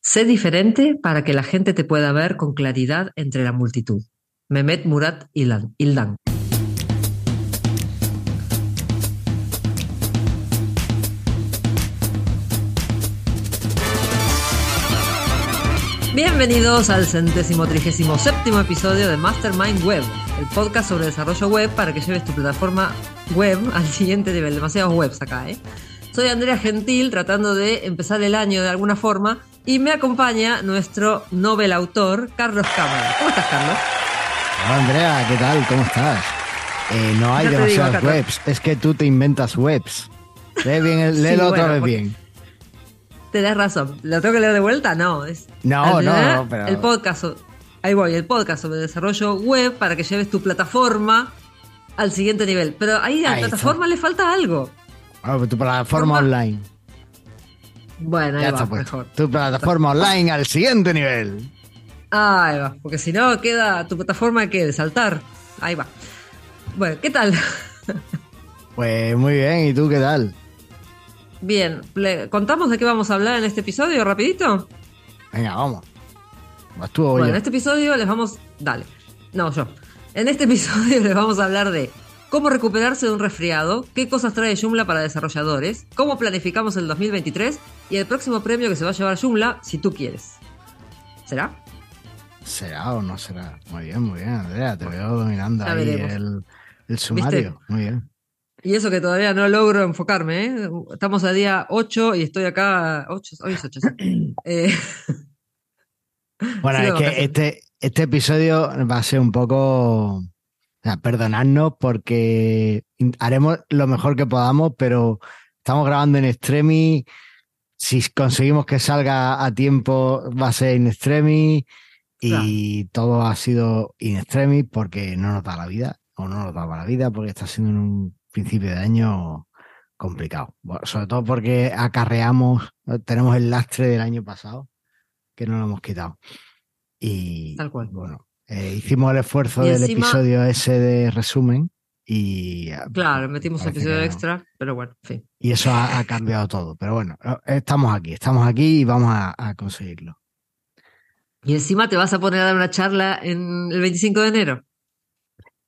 Sé diferente para que la gente te pueda ver con claridad entre la multitud. Mehmet Murat Ildan. Bienvenidos al centésimo trigésimo séptimo episodio de Mastermind Web, el podcast sobre desarrollo web para que lleves tu plataforma web al siguiente nivel. Demasiados webs acá, ¿eh? Soy Andrea Gentil, tratando de empezar el año de alguna forma, y me acompaña nuestro novel autor, Carlos Cámara. ¿Cómo estás, Carlos? Hola, Andrea, ¿qué tal? ¿Cómo estás? Eh, no hay demasiadas webs, es que tú te inventas webs. Lee bien, el, léelo otra vez bien. Tenés razón. ¿Lo tengo que leer de vuelta? No. Es, no, no, pero... El podcast, ahí voy, el podcast sobre desarrollo web para que lleves tu plataforma al siguiente nivel. Pero ahí a la plataforma le falta algo. Ah, tu plataforma online. Bueno, ahí va, mejor. Tu plataforma online al siguiente nivel. Ahí va, porque si no queda tu plataforma que de saltar. Ahí va. Bueno, ¿qué tal? Pues muy bien, ¿y tú qué tal? Bien, ¿contamos de qué vamos a hablar en este episodio rapidito? Venga, vamos. bueno, en este episodio les vamos... Dale. No, yo. En este episodio les vamos a hablar de cómo recuperarse de un resfriado, qué cosas trae Joomla para desarrolladores, cómo planificamos el 2023 y el próximo premio que se va a llevar Joomla si tú quieres. ¿Será? ¿Será o no será? Muy bien, muy bien, Andrea, te veo dominando ahí el, sumario. Muy bien. Y eso que todavía no logro enfocarme, ¿eh? Estamos a día 8 y estoy acá. 8, hoy es 8, eh, bueno, es que este, este episodio va a ser un poco sea, perdonadnos porque haremos lo mejor que podamos, pero estamos grabando en extremi. Si conseguimos que salga a tiempo, va a ser in extremi. Y todo ha sido in extremis porque no nos da la vida, o no nos daba la vida, porque está siendo un principio de año complicado. sobre todo porque acarreamos, tenemos el lastre del año pasado, que no lo hemos quitado. Y Tal cual. bueno, eh, hicimos el esfuerzo del episodio ese de resumen y... Ah, claro, metimos episodio extra, pero bueno, en fin. Y eso ha, cambiado todo. Pero bueno, estamos aquí, estamos aquí y vamos a, conseguirlo. Y encima te vas a poner a dar una charla en el 25 de enero.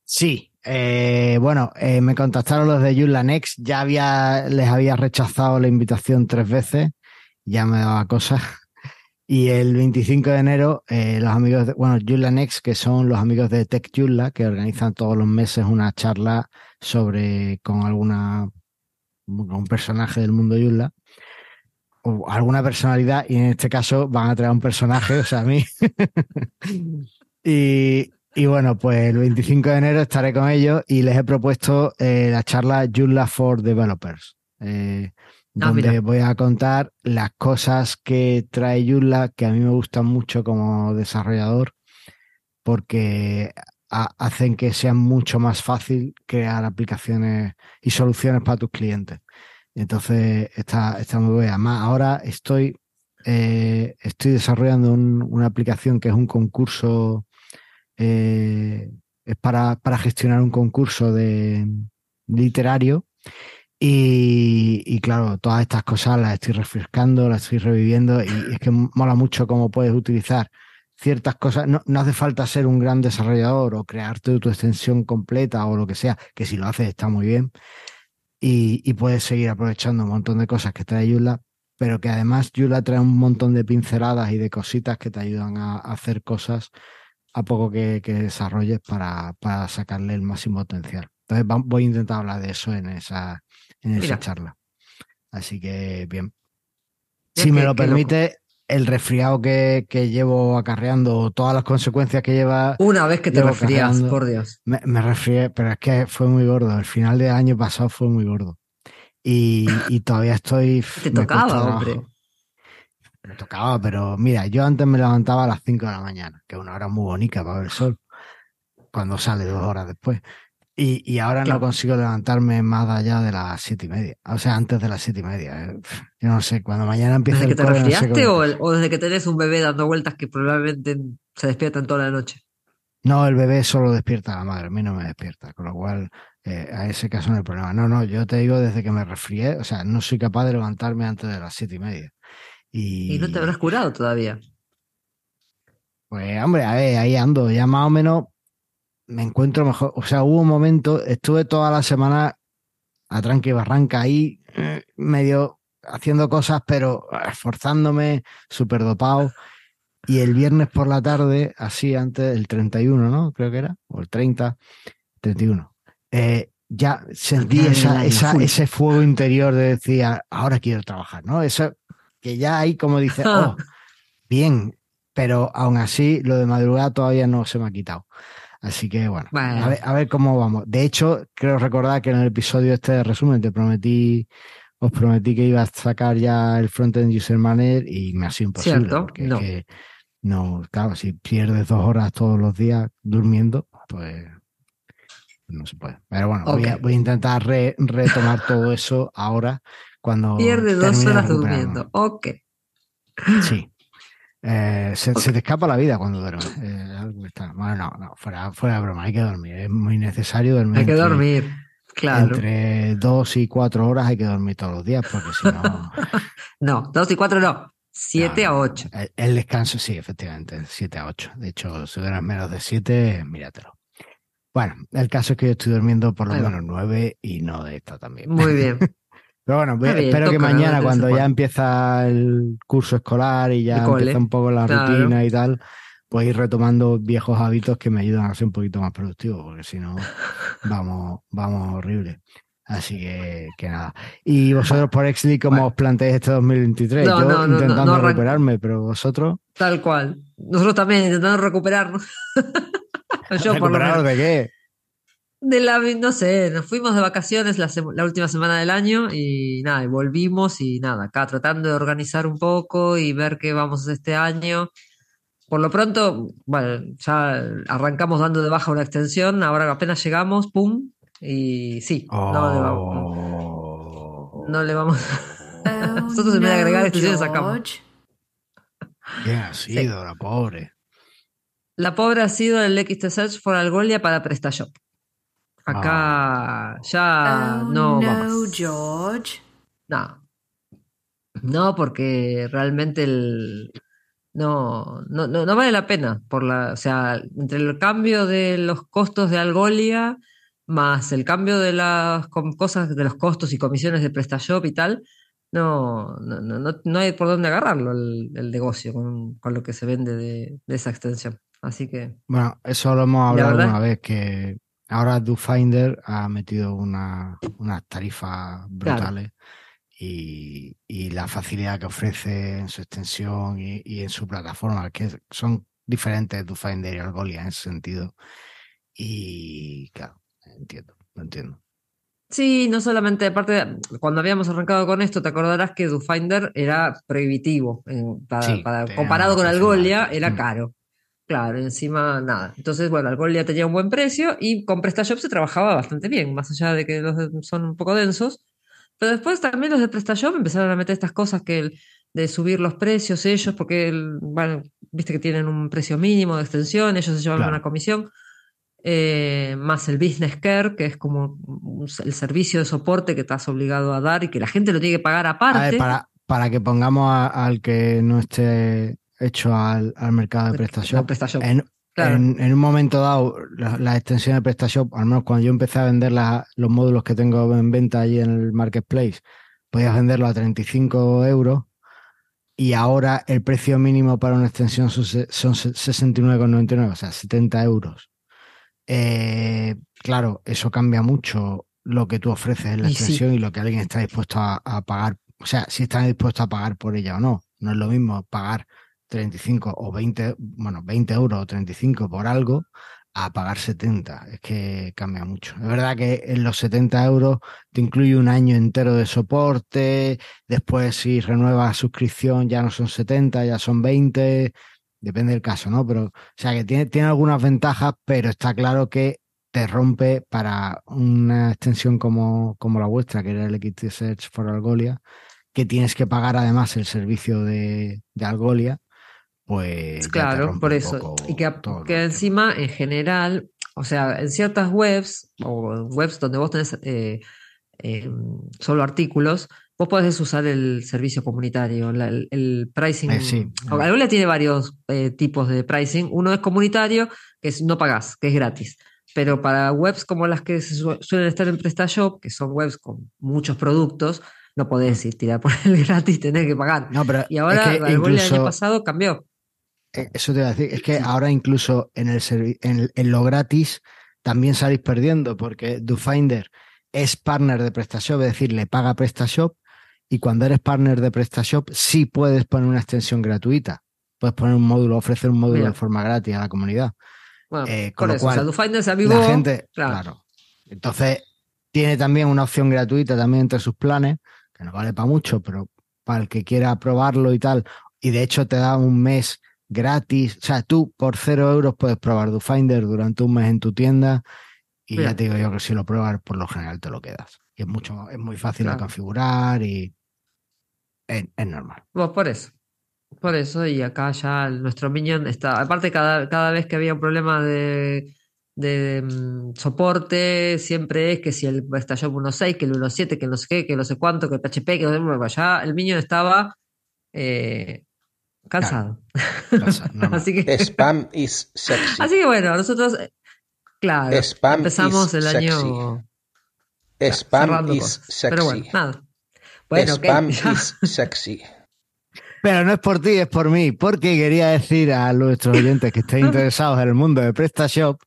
Sí, eh, bueno, eh, me contactaron los de Yula Next, ya había, les había rechazado la invitación tres veces, ya me daba cosas. Y el 25 de enero, eh, los amigos de, bueno, Next, que son los amigos de Tech Yula, que organizan todos los meses una charla sobre, con alguna, un personaje del mundo Yula, o alguna personalidad, y en este caso van a traer un personaje, o sea, a mí. y, y bueno, pues el 25 de enero estaré con ellos y les he propuesto eh, la charla Joomla for Developers. Eh, Ah, donde voy a contar las cosas que trae Joomla que a mí me gustan mucho como desarrollador porque hacen que sea mucho más fácil crear aplicaciones y soluciones para tus clientes. Entonces está, muy buena. Ahora estoy, eh, estoy desarrollando una aplicación que es un concurso, eh, es para, para gestionar un concurso de literario y, claro, todas estas cosas las estoy refrescando, las estoy reviviendo y es que mola mucho cómo puedes utilizar ciertas cosas. No, hace falta ser un gran desarrollador o crearte tu extensión completa o lo que sea, que si lo haces está muy bien. Y, puedes seguir aprovechando un montón de cosas que trae Yula, pero que además Yula trae un montón de pinceladas y de cositas que te ayudan a, hacer cosas a poco que, desarrolles para, para sacarle el máximo potencial. Entonces voy a intentar hablar de eso en esa, en esa charla. Así que bien. Si me lo permite, el resfriado que, llevo acarreando, todas las consecuencias que lleva. Una vez que te resfrías, por Dios. Me, me resfrié, pero es que fue muy gordo. El final del año pasado fue muy gordo. Y, todavía estoy. Te tocaba, hombre. Me tocaba, pero mira, yo antes me levantaba a las 5 de la mañana, que es una hora muy bonita para ver el sol, cuando sale dos horas después. Y, ahora no consigo levantarme más allá de las siete y media. O sea, antes de las siete y media. Eh, yo no sé, cuando mañana empiece ¿Desde el que te resfriaste o, desde que tenés un bebé dando vueltas que probablemente se despiertan toda la noche? No, el bebé solo despierta a la madre, a mí no me despierta, con lo cual eh, a ese caso no hay problema. No, no, yo te digo desde que me resfrié, o sea, no soy capaz de levantarme antes de las siete y media. Y, no te habrás curado todavía. Pues hombre, a ver, ahí ando, ya más o menos me encuentro mejor. O sea, hubo un momento, estuve toda la semana a tranque y barranca ahí, eh, medio haciendo cosas, pero esforzándome, súper dopado. Y el viernes por la tarde, así antes, el 31, ¿no? Creo que era, o el 30, 31. Eh, ya sentí esa, ese fuego interior de decir, ah, ahora quiero trabajar, ¿no? Eso que ya hay como dice, oh, bien, pero aún así lo de madrugada todavía no se me ha quitado. Así que bueno, A, ver, a, ver, cómo vamos. De hecho, creo recordar que en el episodio este de resumen te prometí, os prometí que iba a sacar ya el frontend user manager y me ha sido imposible. Porque no. que no, claro, si pierdes dos horas todos los días durmiendo, pues no se puede. Pero bueno, voy, a, intentar retomar todo eso ahora cuando. Pierde dos horas durmiendo. Ok. Sí. Eh, se, te escapa la vida cuando duermes. Eh, bueno, no, no, fuera, fuera de broma, hay que dormir. Es muy necesario dormir. Hay que dormir, claro. Entre dos y cuatro horas hay que dormir todos los días, porque si no. no, dos y cuatro no. Siete a ocho. El, descanso, sí, efectivamente, siete a ocho. De hecho, si duermes menos de siete, míratelo. Bueno, el caso es que yo estoy durmiendo por lo menos nueve y no de esta también. Muy bien. Pero bueno, espero que mañana, cuando ya empieza el curso escolar y ya empieza un poco la rutina y tal, pues ir retomando viejos hábitos que me ayudan a ser un poquito más productivo, porque si no, vamos, vamos horrible. Así que, que nada. Y vosotros por Exli, ¿cómo os planteáis este 2023? Yo intentando recuperarme, pero vosotros. Tal cual. Nosotros también intentando recuperarnos. Yo por de qué? De la, no sé, nos fuimos de vacaciones la, la, última semana del año y nada, y volvimos y nada, acá tratando de organizar un poco y ver qué vamos a hacer este año. Por lo pronto, bueno, ya arrancamos dando de baja una extensión, ahora apenas llegamos, pum, y sí, no le vamos. Oh. No le vamos. Nosotros en vez de agregar extensiones sacamos. ¿Qué ha sido la pobre? La pobre ha sido el XT Search for Algolia para PrestaShop. Acá ya oh, no. No, George. No. No, porque realmente el. No, no, no, vale la pena. Por la, o sea, entre el cambio de los costos de Algolia más el cambio de las cosas, de los costos y comisiones de PrestaShop y tal, no, no, no, no hay por dónde agarrarlo el, negocio con, lo que se vende de, esa extensión. Así que. Bueno, eso lo hemos hablado una vez, que ahora DoFinder ha metido unas tarifas brutales y, la facilidad que ofrece en su extensión y, en su plataforma, que son diferentes DoFinder y Algolia en ese sentido. Y claro, entiendo, lo entiendo. Sí, no solamente, aparte, cuando habíamos arrancado con esto, te acordarás que DoFinder era prohibitivo, para, comparado con Algolia, era mm. caro. Claro, encima nada. Entonces, bueno, Algolia tenía un buen precio y con PrestaShop se trabajaba bastante bien, más allá de que los son un poco densos. Pero después también los de PrestaShop empezaron a meter estas cosas que de subir los precios ellos, porque, bueno, viste que tienen un precio mínimo de extensión, ellos se llevan una comisión. Eh, más el business care, que es como el servicio de soporte que estás obligado a dar y que la gente lo tiene que pagar aparte. para, para que pongamos al que no esté hecho al, mercado de PrestaShop. En, en, un momento dado, la, la, extensión de PrestaShop, al menos cuando yo empecé a vender los módulos que tengo en venta allí en el marketplace, podías venderlo a 35 euros y ahora el precio mínimo para una extensión son, son 69,99, o sea, 70 euros. Eh, claro, eso cambia mucho lo que tú ofreces en la extensión y lo que alguien está dispuesto a, a, pagar. O sea, si está dispuesto a pagar por ella o no. No es lo mismo pagar 35 o 20, bueno, 20 euros o 35 por algo a pagar 70. Es que cambia mucho. Es verdad que en los 70 euros te incluye un año entero de soporte. Después, si renuevas suscripción, ya no son 70, ya son 20. Depende del caso, ¿no? Pero, o sea, que tiene, tiene algunas ventajas, pero está claro que te rompe para una extensión como, como la vuestra, que era el XT Search for Algolia, que tienes que pagar además el servicio de, de Algolia pues... Claro, por eso. Y que, que encima, en general, o sea, en ciertas webs o webs donde vos tenés eh, eh, solo artículos, vos podés usar el servicio comunitario, el, pricing. Eh, Alguna tiene varios eh, tipos de pricing. Uno es comunitario, que es no pagás, que es gratis. Pero para webs como las que suelen estar en PrestaShop, que son webs con muchos productos, no podés mm. ir tirar por el gratis, tenés que pagar. No, pero y ahora, el año pasado cambió. Eh, eso te iba a decir, es que ahora incluso en, el en, lo gratis también salís perdiendo, porque DoFinder es partner de PrestaShop, es decir, le paga PrestaShop, y cuando eres partner de PrestaShop sí puedes poner una extensión gratuita. Puedes poner un módulo, ofrecer un módulo de forma gratis a la comunidad. Bueno, eh, con lo eso, cual, La gente, claro. Entonces, tiene también una opción gratuita también entre sus planes, que no vale para mucho, pero para el que quiera probarlo y tal. Y de hecho te da un mes gratis. O sea, tú por cero euros puedes probar DoFinder durante un mes en tu tienda. Y ya te digo yo que si lo pruebas, por lo general te lo quedas. Y es mucho, es muy fácil de configurar y es, normal. Pues por eso. Por eso, y acá ya nuestro Minion está. Aparte, cada, cada vez que había un problema de, de mm, soporte, siempre es que si el PrestaShop 1.6, que el 1.7, que no sé qué, que no sé cuánto, que el PHP, que no sé allá, el Minion estaba eh, cansado. así que, Spam is sexy. Así que bueno, nosotros, eh, claro, empezamos el año. Spam is sexy. Pero bueno, nada. Bueno, Spam is sexy. Pero no es por ti, es por mí, porque quería decir a nuestros oyentes que estén interesados en el mundo de PrestaShop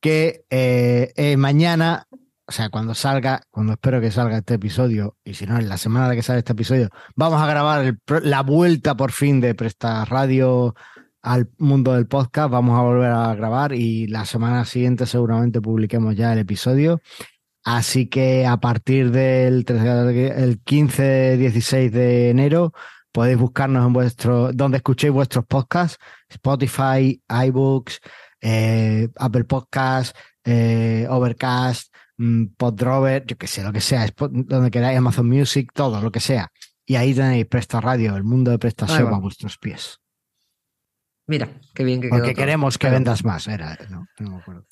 que eh, eh, mañana, o sea, cuando salga, cuando espero que salga este episodio, y si no, en la semana de que sale este episodio, vamos a grabar la vuelta por fin de Presta Radio al mundo del podcast. Vamos a volver a grabar y la semana siguiente seguramente publiquemos ya el episodio. Así que a partir del el 15-16 de enero podéis buscarnos en vuestro, donde escuchéis vuestros podcasts, Spotify, iBooks, eh, Apple Podcasts, eh, Overcast, Podrover, yo que sé, lo que sea, donde queráis, Amazon Music, todo, lo que sea. Y ahí tenéis Presta Radio, el mundo de prestación a vuestros pies. Mira, qué bien que Porque queremos que vendas más, era, no, no me acuerdo.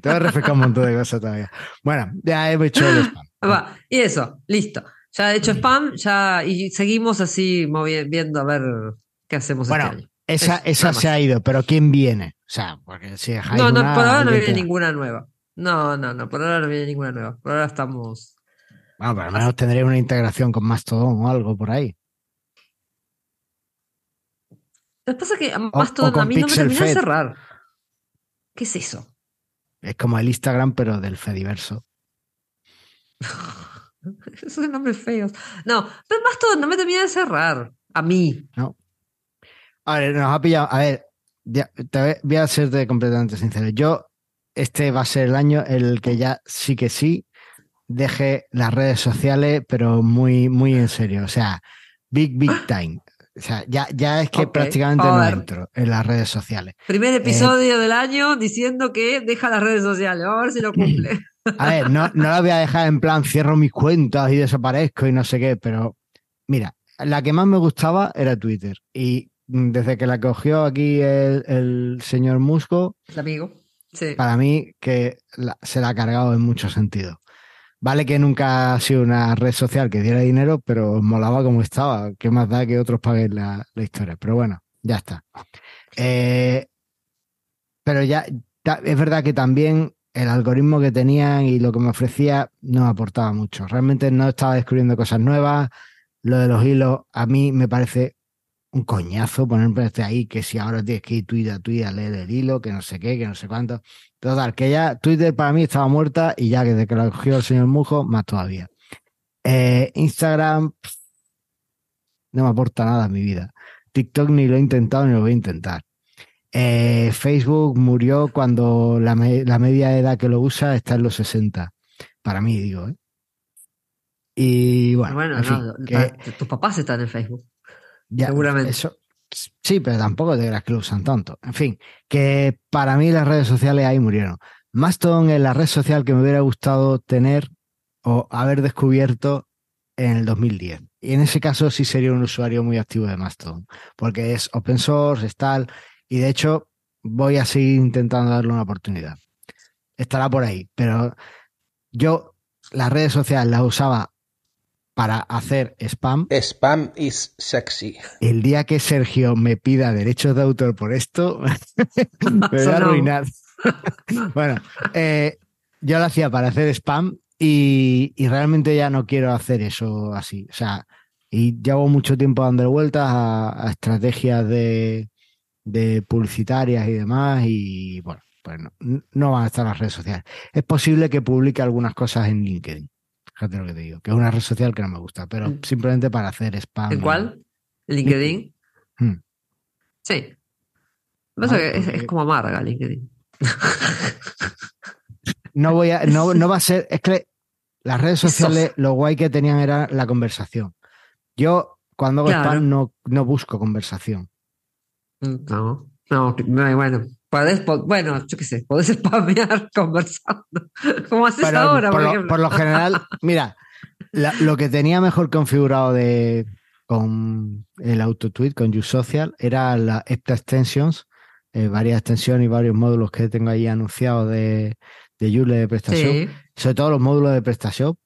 Te voy a refrescar un montón de cosas todavía. Bueno, ya he hecho el spam. Va, y eso, listo. Ya he hecho spam, ya, y seguimos así viendo a ver qué hacemos este bueno, Esa, esa se ha ido, pero ¿quién viene? O sea, porque si No, no, por ahora no viene ninguna nueva. No, no, no, por ahora no viene ninguna nueva. Por ahora estamos. Bueno, pero al menos tendría una integración con Mastodon o algo por ahí. Lo que pasa es que Mastodon a mí no me termina de cerrar. ¿Qué es eso? Es como el Instagram, pero del Fediverso. Esos nombres feos. No, pero Mastodon no me termina de cerrar. A mí. No. A ver, nos ha pillado. A ver, te voy a serte completamente sincero. Yo, este va a ser el año en el que ya sí que sí deje las redes sociales, pero muy, muy en serio. O sea, big, big time. O sea, ya, ya es que prácticamente no entro en las redes sociales. Primer episodio del año diciendo que deja las redes sociales. Vamos a ver si lo cumple. A ver, no, no la voy a dejar en plan cierro mis cuentas y desaparezco y no sé qué, pero mira, la que más me gustaba era Twitter. Y desde que la cogió aquí el, señor Musco, el amigo, para mí que se la ha cargado en muchos sentidos. Vale que nunca ha sido una red social que diera dinero, pero molaba como estaba. ¿Qué más da que otros paguen la, historia? Pero bueno, ya está. Eh, pero ya es verdad que también el algoritmo que tenían y lo que me ofrecía no aportaba mucho. Realmente no estaba descubriendo cosas nuevas. Lo de los hilos a mí me parece un coñazo ponerme este ahí, que si ahora tienes que ir Twitter a Twitter a leer el hilo, que no sé qué, que no sé cuánto. Total, que ya Twitter para mí estaba muerta y ya que desde que lo cogió el señor Mujo, más todavía. Eh, Instagram no me aporta nada a mi vida. TikTok ni lo he intentado ni lo voy a intentar. Eh, Facebook murió cuando la, la, media edad que lo usa está en los 60. Para mí, digo. ¿eh? Y bueno, bueno tus papás están en Facebook. Seguramente. Eso, sí, pero tampoco te creas que lo usan tanto. En fin, que para mí las redes sociales ahí murieron. Mastodon es la red social que me hubiera gustado tener o haber descubierto en el 2010. Y en ese caso sí sería un usuario muy activo de Mastodon, porque es open source, es tal, y de hecho voy a seguir intentando darle una oportunidad. Estará por ahí, pero yo las redes sociales las usaba para hacer spam. Spam is sexy. El día que Sergio me pida derechos de autor por esto, me voy a arruinar. bueno, eh, yo lo hacía para hacer spam y, realmente ya no quiero hacer eso así. O sea, y llevo mucho tiempo dando vueltas a, estrategias de, publicitarias y demás y bueno, pues no, no van a estar las redes sociales. Es posible que publique algunas cosas en LinkedIn Fíjate lo que te digo, que es una red social que no me gusta, pero mm. simplemente para hacer spam. ¿En cuál? ¿LinkedIn? Mm. Sí. es, como amarga LinkedIn. No voy a, no, va a ser, es que las redes sociales, lo guay que tenían era la conversación. Yo, cuando hago spam, no, no busco conversación. No, no, bueno, bueno, yo qué sé, podés spamear conversando. Como haces ahora, por, lo, general, mira, lo que tenía mejor configurado de, con el AutoTweet, con USocial, era la EPTA Extensions, eh, varias extensiones y varios módulos que tengo ahí anunciados de, de Joomla de PrestaShop. Sobre todo los módulos de PrestaShop,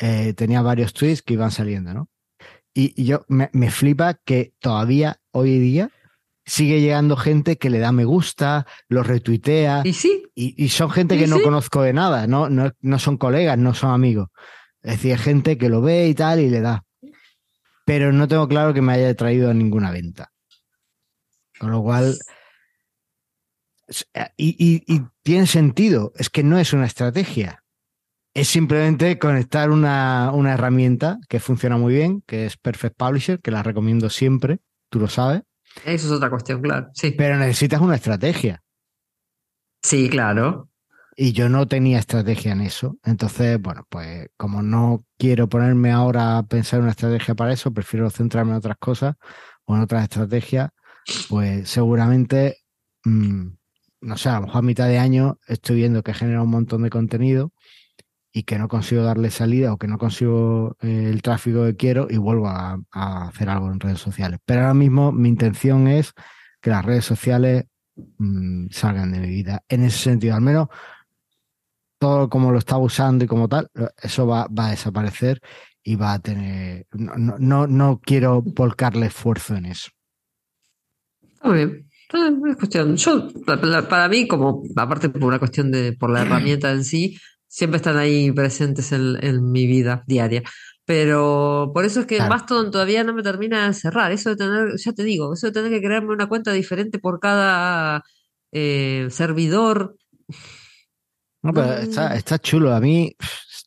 eh, tenía varios tweets que iban saliendo, ¿no? Y, yo me, me flipa que todavía hoy día sigue llegando gente que le da me gusta, lo retuitea. Y sí. Y, son gente que no conozco de nada, ¿no? ¿no? No son colegas, no son amigos. Es decir, gente que lo ve y tal y le da. Pero no tengo claro que me haya traído a ninguna venta. Con lo cual. Y, y, tiene sentido, es que no es una estrategia. Es simplemente conectar una, una herramienta que funciona muy bien, que es Perfect Publisher, que la recomiendo siempre, tú lo sabes eso es otra cuestión, claro. Sí. Pero necesitas una estrategia. Sí, claro. Y yo no tenía estrategia en eso. Entonces, bueno, pues como no quiero ponerme ahora a pensar una estrategia para eso, prefiero centrarme en otras cosas o en otras estrategias, pues seguramente, mm, no sé, a lo mejor a mitad de año estoy viendo que genera un montón de contenido y que no consigo darle salida o que no consigo eh, el tráfico que quiero y vuelvo a, hacer algo en redes sociales. Pero ahora mismo mi intención es que las redes sociales mm, salgan de mi vida. En ese sentido, al menos todo como lo estaba usando y como tal, eso va, a desaparecer y va a tener... No, no, no quiero volcarle esfuerzo en eso. Está bien. Es cuestión. Yo, para mí, como aparte por una cuestión de por la herramienta en sí, siempre están ahí presentes en, mi vida diaria. Pero por eso es que el Mastodon todavía no me termina de cerrar. Eso de tener, ya te digo, eso de tener que crearme una cuenta diferente por cada eh, servidor. No, pero está, está chulo. A mí,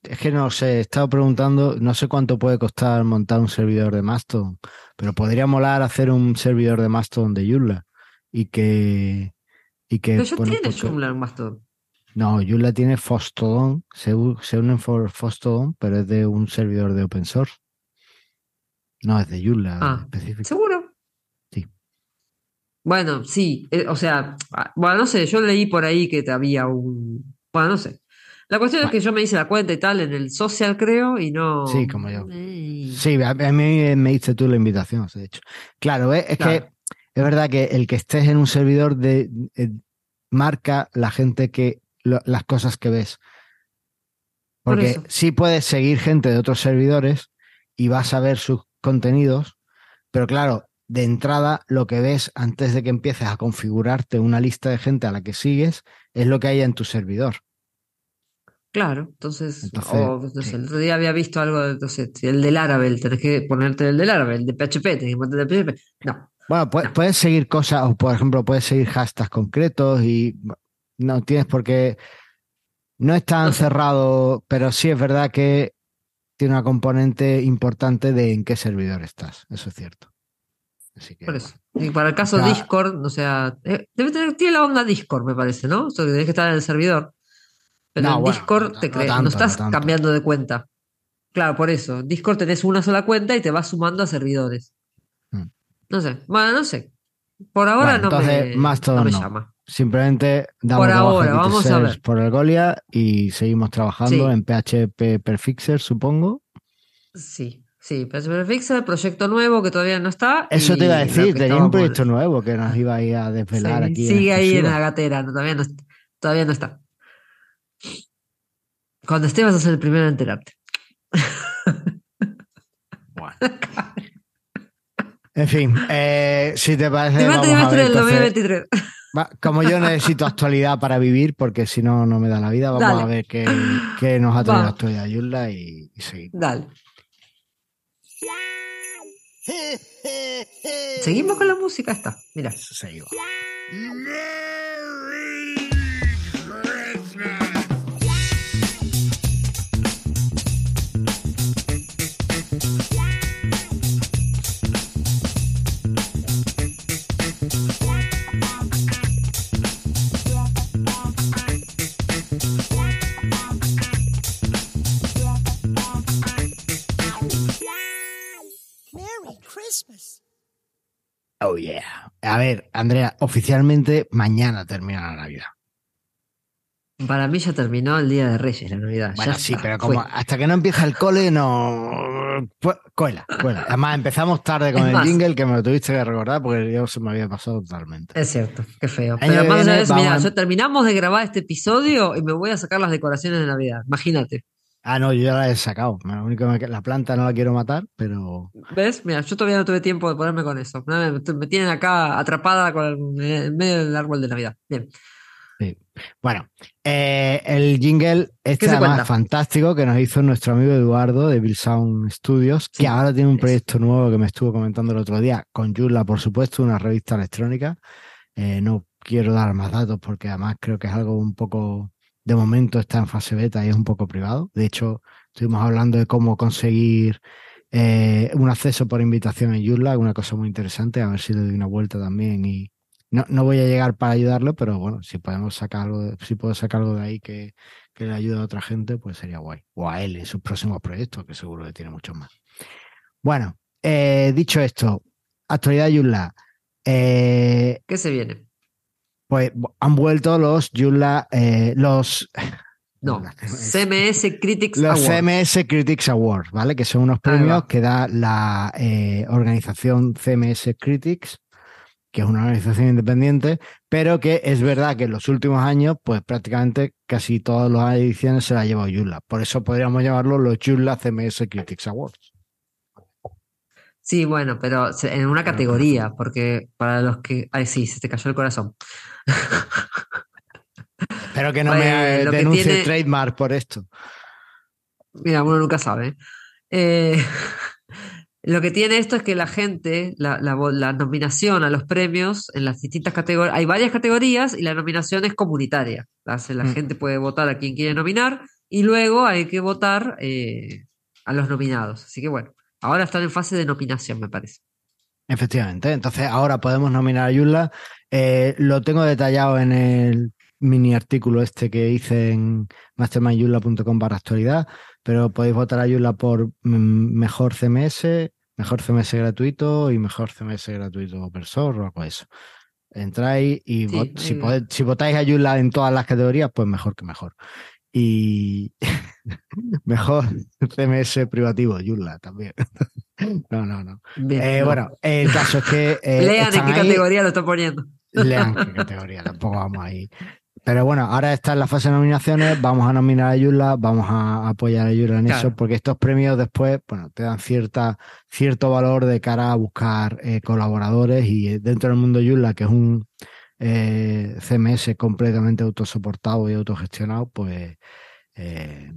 es que no sé, he estado preguntando, no sé cuánto puede costar montar un servidor de Mastodon, pero podría molar hacer un servidor de Mastodon de Joomla y que. Y que pero ya tiene Joomla en Mastodon. No, Joomla tiene Fostodon, se, unen por Fostodon, pero es de un servidor de open source. No, es de Joomla ah, específico. ¿Seguro? Sí. Bueno, sí, eh, o sea, ah, bueno, no sé, yo leí por ahí que había un... Bueno, no sé. La cuestión es que yo me hice la cuenta y tal en el social, creo, y no... Sí, como yo. Sí, a mí me hice tú la invitación, de hecho. Claro, es, que es verdad que el que estés en un servidor de, eh, marca la gente que las cosas que ves. Porque sí puedes seguir gente de otros servidores y vas a ver sus contenidos, pero claro, de entrada lo que ves antes de que empieces a configurarte una lista de gente a la que sigues es lo que hay en tu servidor. Claro, entonces, el otro día había visto algo, entonces, el del Laravel, tenés que ponerte el del Laravel, el de PHP, tenés que ponerte el de PHP. No. Bueno, puedes, seguir cosas, o por ejemplo, puedes seguir hashtags concretos y no tienes por qué. No es tan cerrado, pero sí es verdad que tiene una componente importante de en qué servidor estás. Eso es cierto. por eso. Y para el caso Discord, o sea, eh, debe tener, tiene la onda Discord, me parece, ¿no? O sea, que tienes que estar en el servidor. Pero en Discord te crees, no, estás cambiando de cuenta. Claro, por eso. Discord tenés una sola cuenta y te vas sumando a servidores. Mm. No sé. Bueno, no sé. Por ahora no, me, no me llama. Simplemente damos por ahora, vamos a ver. por el Golia y seguimos trabajando en PHP Perfixer, supongo. Sí, sí, PHP Perfixer, proyecto nuevo que todavía no está. Eso te iba a decir, tenía un proyecto nuevo que nos iba a ir a desvelar aquí. Sigue ahí en la gatera, todavía, no, todavía no está. Cuando esté vas a ser el primero en enterarte. En fin, eh, si te parece. Vamos a ver, 2023. Como yo necesito actualidad para vivir, porque si no, no me da la vida, vamos a ver qué, nos ha traído la actualidad y, y seguimos. Dale. Seguimos con la música esta. Mira. Seguimos. Oh, yeah. A ver, Andrea, oficialmente mañana termina la Navidad. Para mí ya terminó el Día de Reyes, la Navidad. Bueno, sí, pero como hasta que no empieza el cole, no. Cuela, cuela. Además, empezamos tarde con el jingle que me lo tuviste que recordar porque yo se me había pasado totalmente. Es cierto, qué feo. Pero más vez, mira, ya terminamos de grabar este episodio y me voy a sacar las decoraciones de Navidad. Imagínate. Ah, no, yo ya la he sacado. Único la planta no la quiero matar, pero. ¿Ves? Mira, yo todavía no tuve tiempo de ponerme con eso. Me, tienen acá atrapada con en medio del árbol de Navidad. Bien. Sí. Bueno, eh, el jingle este además fantástico que nos hizo nuestro amigo Eduardo de Bill Sound Studios, que ahora tiene un proyecto nuevo que me estuvo comentando el otro día, con Yula, por supuesto, una revista electrónica. Eh, no quiero dar más datos porque además creo que es algo un poco de momento está en fase beta y es un poco privado. De hecho, estuvimos hablando de cómo conseguir eh, un acceso por invitación en Joomla, una cosa muy interesante, a ver si le doy una vuelta también y no, no voy a llegar para ayudarlo, pero bueno, si podemos sacar algo, si puedo sacar algo de ahí que, le ayude a otra gente, pues sería guay. O a él en sus próximos proyectos, que seguro que tiene muchos más. Bueno, eh, dicho esto, actualidad Joomla. Eh, ¿Qué se viene? Pues han vuelto los Joomla, eh, los... No, CMS Critics Awards. Los CMS Critics Awards, ¿vale? Que son unos premios que da la eh, organización CMS Critics, que es una organización independiente, pero que es verdad que en los últimos años, pues prácticamente casi todas las ediciones se la ha llevado Joomla. Por eso podríamos llamarlo los Joomla CMS Critics Awards. Sí, bueno, pero en una categoría, porque para los que. Ay, sí, se te cayó el corazón. Espero que no me denuncie trademark por esto. Mira, uno nunca sabe. Eh, lo que tiene esto es que la gente, la, nominación a los premios en las distintas categorías, hay varias categorías y la nominación es comunitaria. La, mm. gente puede votar a quien quiere nominar y luego hay que votar eh, a los nominados. Así que bueno. Ahora están en fase de nominación, me parece. Efectivamente. Entonces, ahora podemos nominar a Yula. Eh, lo tengo detallado en el mini artículo este que hice en mastermindyula.com para actualidad, pero podéis votar a Yula por mejor CMS, mejor CMS gratuito y mejor CMS gratuito operador o algo de eso. Entráis y si, si, votáis a Yula en todas las categorías, pues mejor que mejor y mejor CMS privativo, Yula también. no, no, no. Eh, bueno, el caso es que. Eh, Lean en qué categoría lo está poniendo. Lean qué categoría, tampoco vamos ahí. Pero bueno, ahora está en la fase de nominaciones, vamos a nominar a Yula, vamos a apoyar a Yula en eso, porque estos premios después, bueno, te dan cierta, cierto valor de cara a buscar eh, colaboradores y dentro del mundo Yula, que es un, eh, CMS completamente autosoportado y autogestionado, pues eh,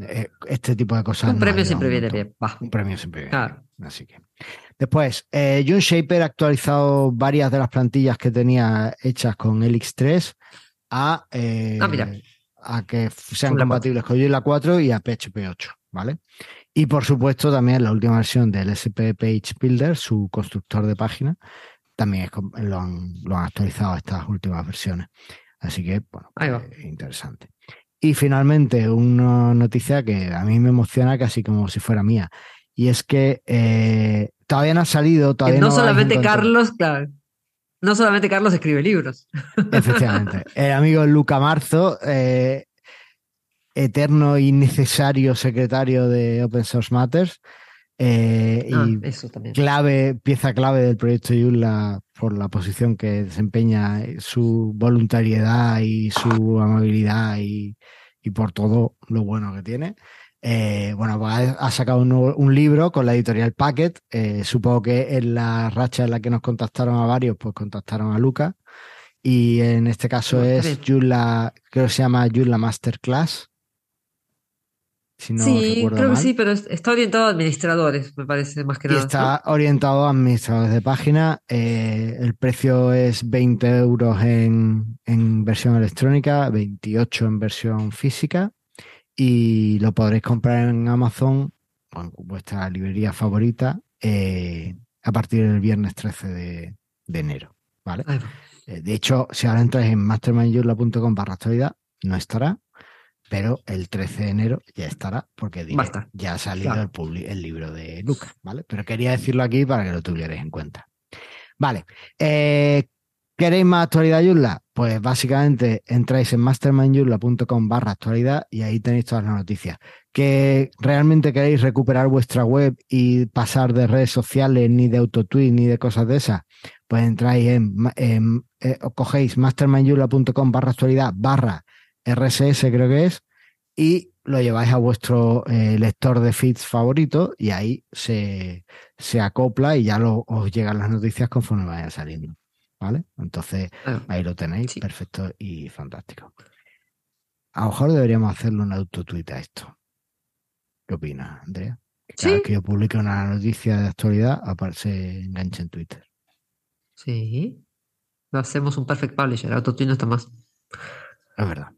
eh, este tipo de cosas. Un premio siempre viene bien. Un premio siempre viene bien. Así que. Después, eh, John Shaper ha actualizado varias de las plantillas que tenía hechas con Elix 3 a, ah, a que sean compatibles con Joomla 4 y a PHP 8, ¿vale? Y por supuesto también la última versión del SP Page Builder, su constructor de página, también lo, han, lo han actualizado estas últimas versiones. Así que, bueno, pues, interesante. Y finalmente, una noticia que a mí me emociona casi como si fuera mía. Y es que eh, todavía no ha salido. Todavía no, solamente Carlos, claro. No solamente Carlos escribe libros. Efectivamente. El amigo Luca Marzo, eh, eterno y necesario secretario de Open Source Matters, eh, ah, y clave, pieza clave del proyecto Yula por la posición que desempeña, su voluntariedad y su amabilidad y, por todo lo bueno que tiene. Eh, bueno, pues ha, sacado un, libro con la editorial Packet. Eh, supongo que en la racha en la que nos contactaron a varios, pues contactaron a Luca. Y en este caso es Yula, creo que se llama Yula Masterclass. Sí, creo que sí, pero está orientado a administradores, me parece, más que nada. Está orientado a administradores de página. Eh, el precio es 20 euros en, en versión electrónica, 28 en versión física y lo podréis comprar en Amazon, en vuestra librería favorita, eh, a partir del viernes 13 de, enero. ¿vale? Eh, de hecho, si ahora entráis en mastermindyurla.com barra actualidad, no estará, pero el 13 de enero ya estará, porque ya ha salido el, el, libro de Lucas, ¿vale? Pero quería decirlo aquí para que lo tuvierais en cuenta. Vale. Eh, ¿Queréis más actualidad Yurla? Pues básicamente entráis en mastermindyurla.com barra actualidad y ahí tenéis todas las noticias. ¿Que realmente queréis recuperar vuestra web y pasar de redes sociales, ni de autotweet, ni de cosas de esas? Pues entráis en, eh, cogéis mastermindyurla.com barra actualidad barra RSS creo que es y lo lleváis a vuestro eh, lector de feeds favorito y ahí se, se acopla y ya lo, os llegan las noticias conforme vayan saliendo. ¿vale? Entonces ahí lo tenéis, perfecto y fantástico. A lo mejor deberíamos hacerle un autotweet a esto. ¿Qué opinas, Andrea? Cada vez que yo publique una noticia de actualidad, aparece enganche en Twitter. Sí. Lo hacemos un perfect publisher, autotweet no está más. Es verdad.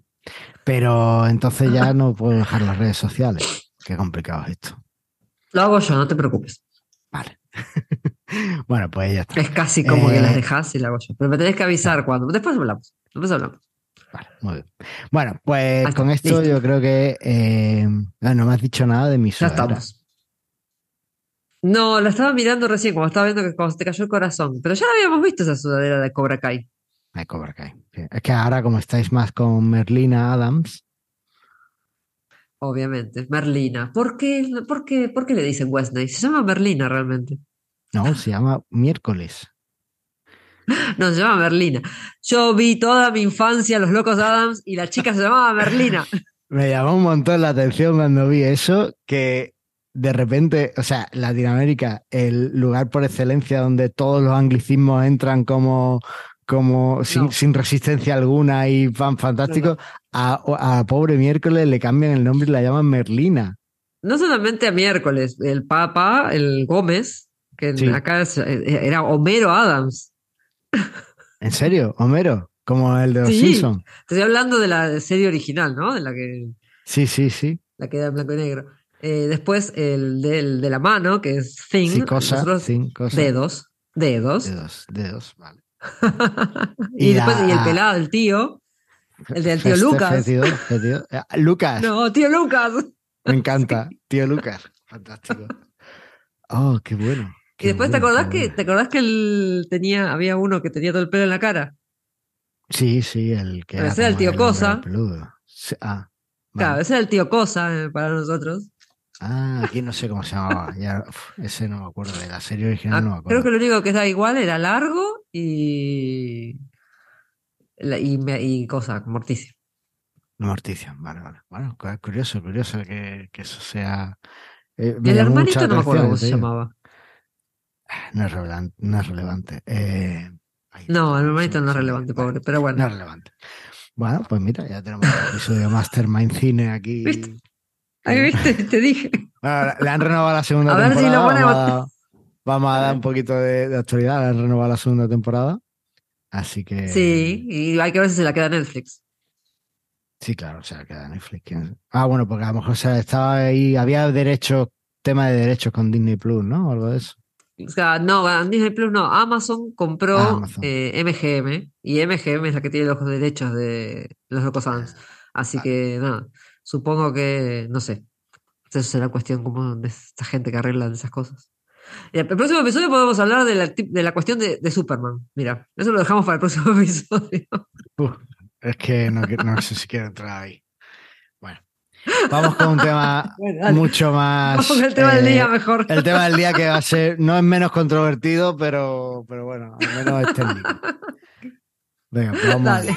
Pero entonces ya no puedo dejar las redes sociales. Qué complicado es esto. Lo hago yo, no te preocupes. Vale. bueno, pues ya está. Es casi como que las eh, dejas y la hago yo. Pero me tenés que avisar cuando. Después hablamos. Después hablamos. Vale, muy bien. Bueno, pues con esto yo creo que eh, no me has dicho nada de mi suegra. Ya estamos. No, la estaba mirando recién, cuando estaba viendo que cuando te cayó el corazón. Pero ya la habíamos visto esa sudadera de Cobra Kai. De Cobra Kai. Es que ahora, como estáis más con Merlina Adams. Obviamente, Merlina. ¿Por qué, por qué, por qué le dicen Wesley? Se llama Merlina realmente. No, se llama miércoles. No, se llama Merlina. Yo vi toda mi infancia Los Locos Adams y la chica se llamaba Merlina. Me llamó un montón la atención cuando vi eso, que de repente, o sea, Latinoamérica, el lugar por excelencia donde todos los anglicismos entran como, como sin, resistencia alguna y fan fantástico, a, a, pobre miércoles le cambian el nombre y la llaman Merlina. No solamente a miércoles, el Papa, el Gómez, que acá eh, era Homero Adams. ¿En serio? ¿Homero? Como el de los sí. Estoy hablando de la serie original, ¿no? De la que. Sí, sí, sí. La que era en blanco y negro. Eh, después el de, la mano, que es Thing. Sí, cosa, Dedos. Dedos. Dedos, dedos, vale. y, después, y el pelado, el tío. El del tío Lucas. Eh, Lucas. No, tío Lucas. Me encanta, tío Lucas. Fantástico. Oh, qué bueno. Y después, ¿te acordás, que, ¿te acordás que él tenía, había uno que tenía todo el pelo en la cara? Sí, sí, el que. ese era el tío Cosa. Ah, Claro, ese era el tío Cosa eh, para nosotros. Ah, aquí no sé cómo se llamaba. ese no me acuerdo. De la serie original ah, no me acuerdo. Creo que lo único que estaba igual era largo y. y, cosa, Morticio. Morticio, vale, vale. Bueno, curioso, curioso que, que eso sea. Eh, el hermanito no me acuerdo cómo se llamaba. No es relevante. No, es relevante. Eh, no, el hermanito no es relevante, pobre, pero bueno. No es relevante. Bueno, pues mira, ya tenemos el episodio Mastermind Cine aquí. ¿Viste? Ahí viste, te dije. le han renovado la segunda temporada. A ver si lo vamos, vamos, a, dar un poquito de, actualidad. Le han renovado la segunda temporada. Así que. Sí, y hay que ver si se la queda Netflix. Sí, claro, se la queda Netflix. Ah, bueno, porque a lo mejor se estaba ahí, había derechos, tema de derechos con Disney Plus, ¿no? O algo de eso. O sea, no, Disney Plus no. Amazon compró MGM ah, eh, y MGM es la que tiene los derechos de los Locos Adams. Así que nada, supongo que, no sé, eso será cuestión como de esta gente que arregla esas cosas. el próximo episodio podemos hablar de la, de la cuestión de, de, Superman. Mira, eso lo dejamos para el próximo episodio. es que no, no sé si quiero entrar ahí. Vamos con un tema mucho más. Vamos con el tema del día eh, mejor. El tema del día que va a ser, no es menos controvertido, pero, pero bueno, al menos es técnico. Venga, pues vamos. Dale.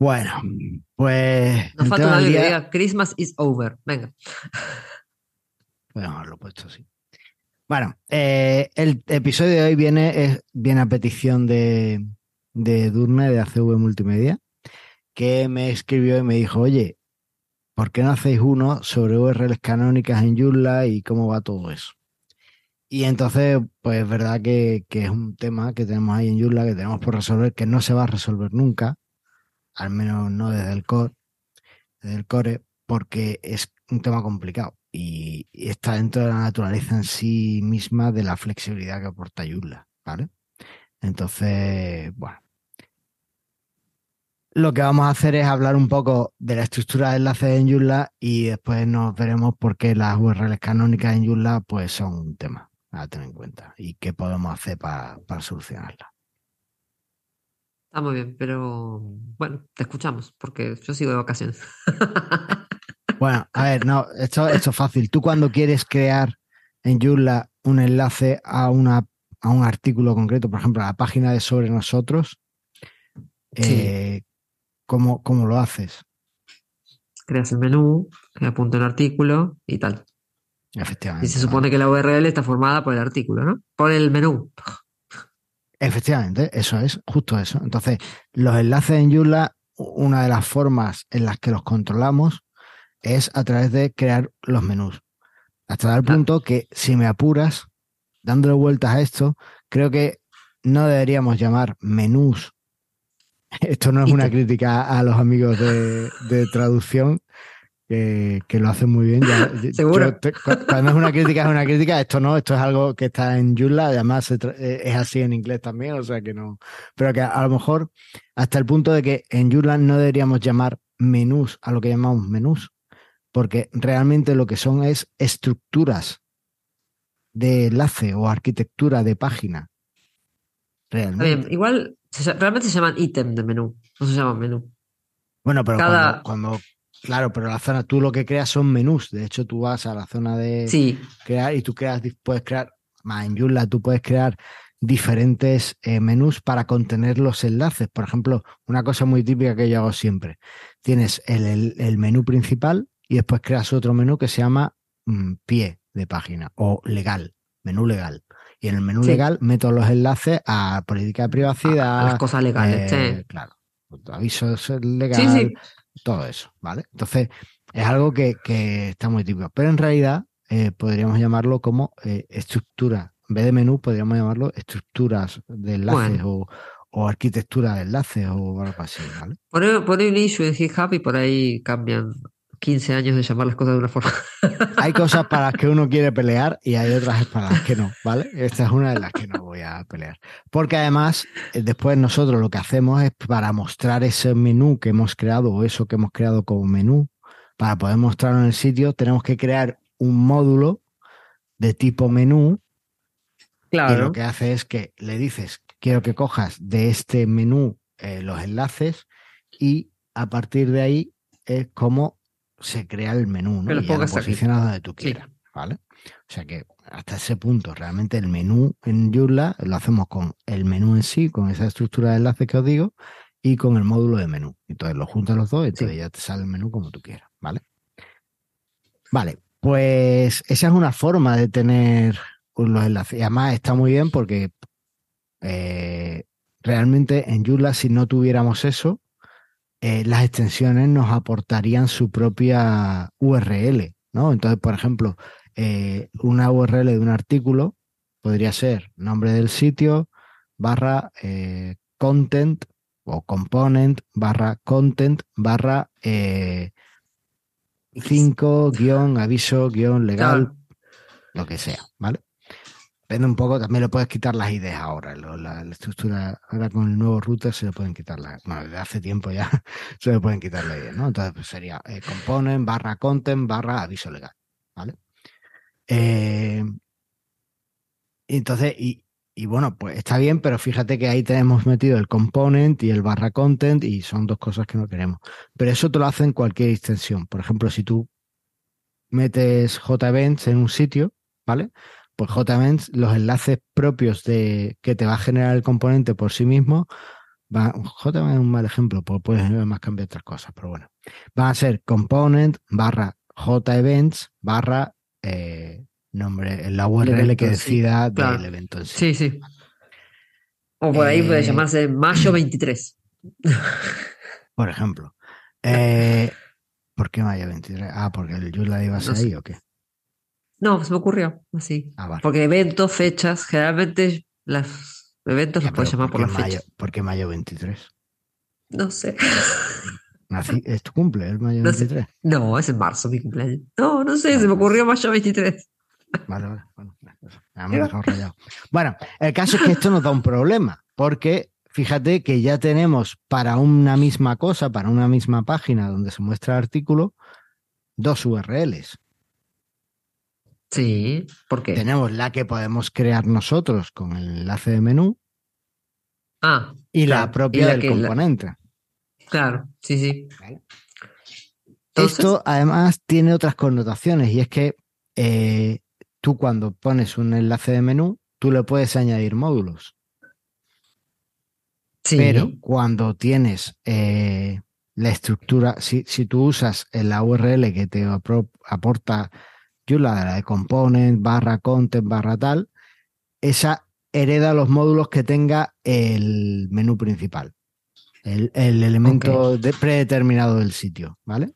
Bueno, pues. Nos falta una día... que diga Christmas is over. Venga. Bueno, lo he puesto así. Bueno, eh, el episodio de hoy viene, es, viene a petición de, de Durne de ACV Multimedia, que me escribió y me dijo, oye, ¿por qué no hacéis uno sobre URLs canónicas en Joomla y cómo va todo eso? Y entonces, pues es verdad que, que, es un tema que tenemos ahí en Joomla, que tenemos por resolver, que no se va a resolver nunca, al menos no desde el core, desde el core, porque es un tema complicado y, está dentro de la naturaleza en sí misma de la flexibilidad que aporta Joomla, ¿vale? Entonces, bueno. Lo que vamos a hacer es hablar un poco de la estructura de enlaces en Joomla y después nos veremos por qué las URLs canónicas en Joomla pues son un tema a tener en cuenta y qué podemos hacer para, para solucionarla. Está muy bien, pero bueno, te escuchamos porque yo sigo de vacaciones. Bueno, a ver, no, esto, esto es fácil. Tú cuando quieres crear en Joomla un enlace a, una, a un artículo concreto, por ejemplo, a la página de sobre nosotros, eh, ¿cómo, lo haces? Creas el menú, apunta el artículo y tal. Efectivamente. Y se supone que la URL está formada por el artículo, ¿no? Por el menú. Efectivamente, eso es, justo eso. Entonces, los enlaces en Joomla, una de las formas en las que los controlamos es a través de crear los menús. Hasta el punto que si me apuras, dándole vueltas a esto, creo que no deberíamos llamar menús. Esto no es una crítica a los amigos de, traducción, que, lo hacen muy bien. Seguro. cuando es una crítica, es una crítica. Esto no, esto es algo que está en Joomla, además eh, es así en inglés también, o sea que no. Pero que a lo mejor hasta el punto de que en Joomla no deberíamos llamar menús a lo que llamamos menús, porque realmente lo que son es estructuras de enlace o arquitectura de página. Realmente. igual realmente se llaman ítem de menú, no se llaman menú. Bueno, pero cuando, claro, pero la zona, tú lo que creas son menús. De hecho, tú vas a la zona de crear y tú creas, puedes crear, más en Joomla tú puedes crear diferentes eh, menús para contener los enlaces. Por ejemplo, una cosa muy típica que yo hago siempre. Tienes el menú principal, y después creas otro menú que se llama mm, pie de página o legal, menú legal. Y en el menú legal meto los enlaces a política de privacidad. A, las cosas legales, eh, Claro. Avisos legales, todo eso, ¿vale? Entonces, es algo que, está muy típico. Pero en realidad eh, podríamos llamarlo como eh, estructura. En vez de menú, podríamos llamarlo estructuras de enlaces o, arquitectura de enlaces o algo así, ¿vale? Pone, un issue en GitHub y por ahí cambian 15 años de llamar las cosas de una forma. Hay cosas para las que uno quiere pelear y hay otras para las que no, ¿vale? Esta es una de las que no voy a pelear. Porque además, eh, después nosotros lo que hacemos es para mostrar ese menú que hemos creado o eso que hemos creado como menú, para poder mostrarlo en el sitio, tenemos que crear un módulo de tipo menú. Claro. Y lo que hace es que le dices, quiero que cojas de este menú eh, los enlaces y a partir de ahí es como se crea el menú, ¿no? y lo posicionas donde tú quieras, ¿vale? O sea que hasta ese punto, realmente el menú en Joomla lo hacemos con el menú en sí, con esa estructura de enlace que os digo, y con el módulo de menú. Entonces lo juntas los dos y entonces ya te sale el menú como tú quieras, ¿vale? Vale, pues esa es una forma de tener los enlaces. Y además está muy bien porque eh, realmente en Joomla, si no tuviéramos eso, eh, las extensiones nos aportarían su propia URL, ¿no? Entonces, por ejemplo, eh, una URL de un artículo podría ser nombre del sitio barra eh, content o component barra content barra 5 guion aviso guion legal, lo que sea, ¿vale? Depende un poco, también le puedes quitar las ideas ahora. la, estructura, ahora con el nuevo router se le pueden quitar las. Bueno, desde hace tiempo ya se le pueden quitar las ideas, ¿no? Entonces pues, sería eh, component barra content barra aviso legal, ¿vale? Eh, entonces, y, y bueno, pues está bien, pero fíjate que ahí tenemos metido el component y el barra content y son dos cosas que no queremos. Pero eso te lo hace en cualquier extensión. Por ejemplo, si tú metes JEvents en un sitio, ¿vale? Pues JEvents, los enlaces propios de que te va a generar el componente por sí mismo, Va, JVM es un mal ejemplo, porque puedes más cambiar otras cosas, pero bueno. Va a ser component barra JEvents barra eh, nombre, la URL que decida del evento sí. Sí, sí. O por ahí puede eh, llamarse mayo 23. Por ejemplo. Eh, ¿Por qué mayo 23? Ah, porque el Joomla iba a ser ahí o qué. No, se me ocurrió así. Ah, porque eventos, fechas, generalmente los eventos los puedes llamar por la fecha. ¿Por qué mayo 23? No sé. ¿Es tu cumple, el mayo 23? No, es en marzo mi cumpleaños. No, no sé, se me ocurrió mayo 23. Vale, vale. Bueno, me rayado. Bueno, el caso es que esto nos da un problema, porque fíjate que ya tenemos para una misma cosa, para una misma página donde se muestra el artículo, dos URLs. Sí, ¿por qué? Tenemos la que podemos crear nosotros con el enlace de menú. Ah. Y la propia del componente. Claro, sí, sí. Esto además tiene otras connotaciones y es que eh, tú cuando pones un enlace de menú, tú le puedes añadir módulos. Sí. Pero cuando tienes eh, la estructura, si, si, tú usas la URL que te aporta la de component, barra content, barra tal, esa hereda los módulos que tenga el menú principal. El, elemento predeterminado del sitio, ¿vale?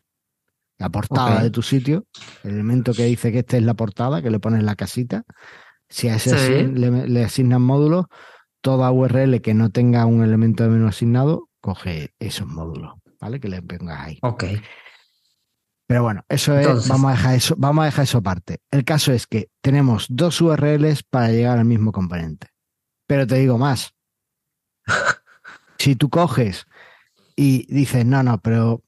La portada de tu sitio, el elemento que dice que esta es la portada, que le pones la casita. Si a ese le, asignan módulos, toda URL que no tenga un elemento de menú asignado, coge esos módulos, ¿vale? Que le pongas ahí. Ok. Pero bueno, eso es, vamos a dejar eso, vamos a dejar eso aparte. El caso es que tenemos dos URLs para llegar al mismo componente. Pero te digo más. si tú coges y dices, no, no, pero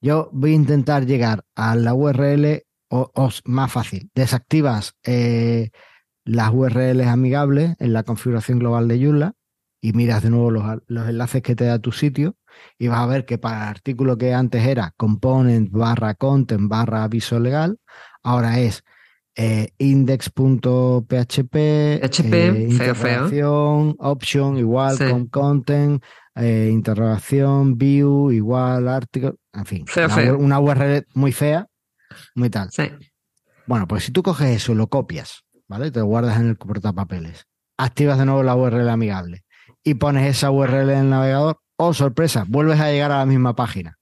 yo voy a intentar llegar a la URL o, más fácil, desactivas eh, las URLs amigables en la configuración global de Joomla y miras de nuevo los, los, enlaces que te da tu sitio y vas a ver que para el artículo que antes era component barra content barra aviso legal, ahora es eh, index.php, eh, interrogación, option igual con content, eh, interrogación, view igual artículo, en fin, una, URL muy fea, muy tal. Bueno, pues si tú coges eso, lo copias, ¿vale? Te lo guardas en el portapapeles, activas de nuevo la URL amigable y pones esa URL en el navegador, oh sorpresa, vuelves a llegar a la misma página.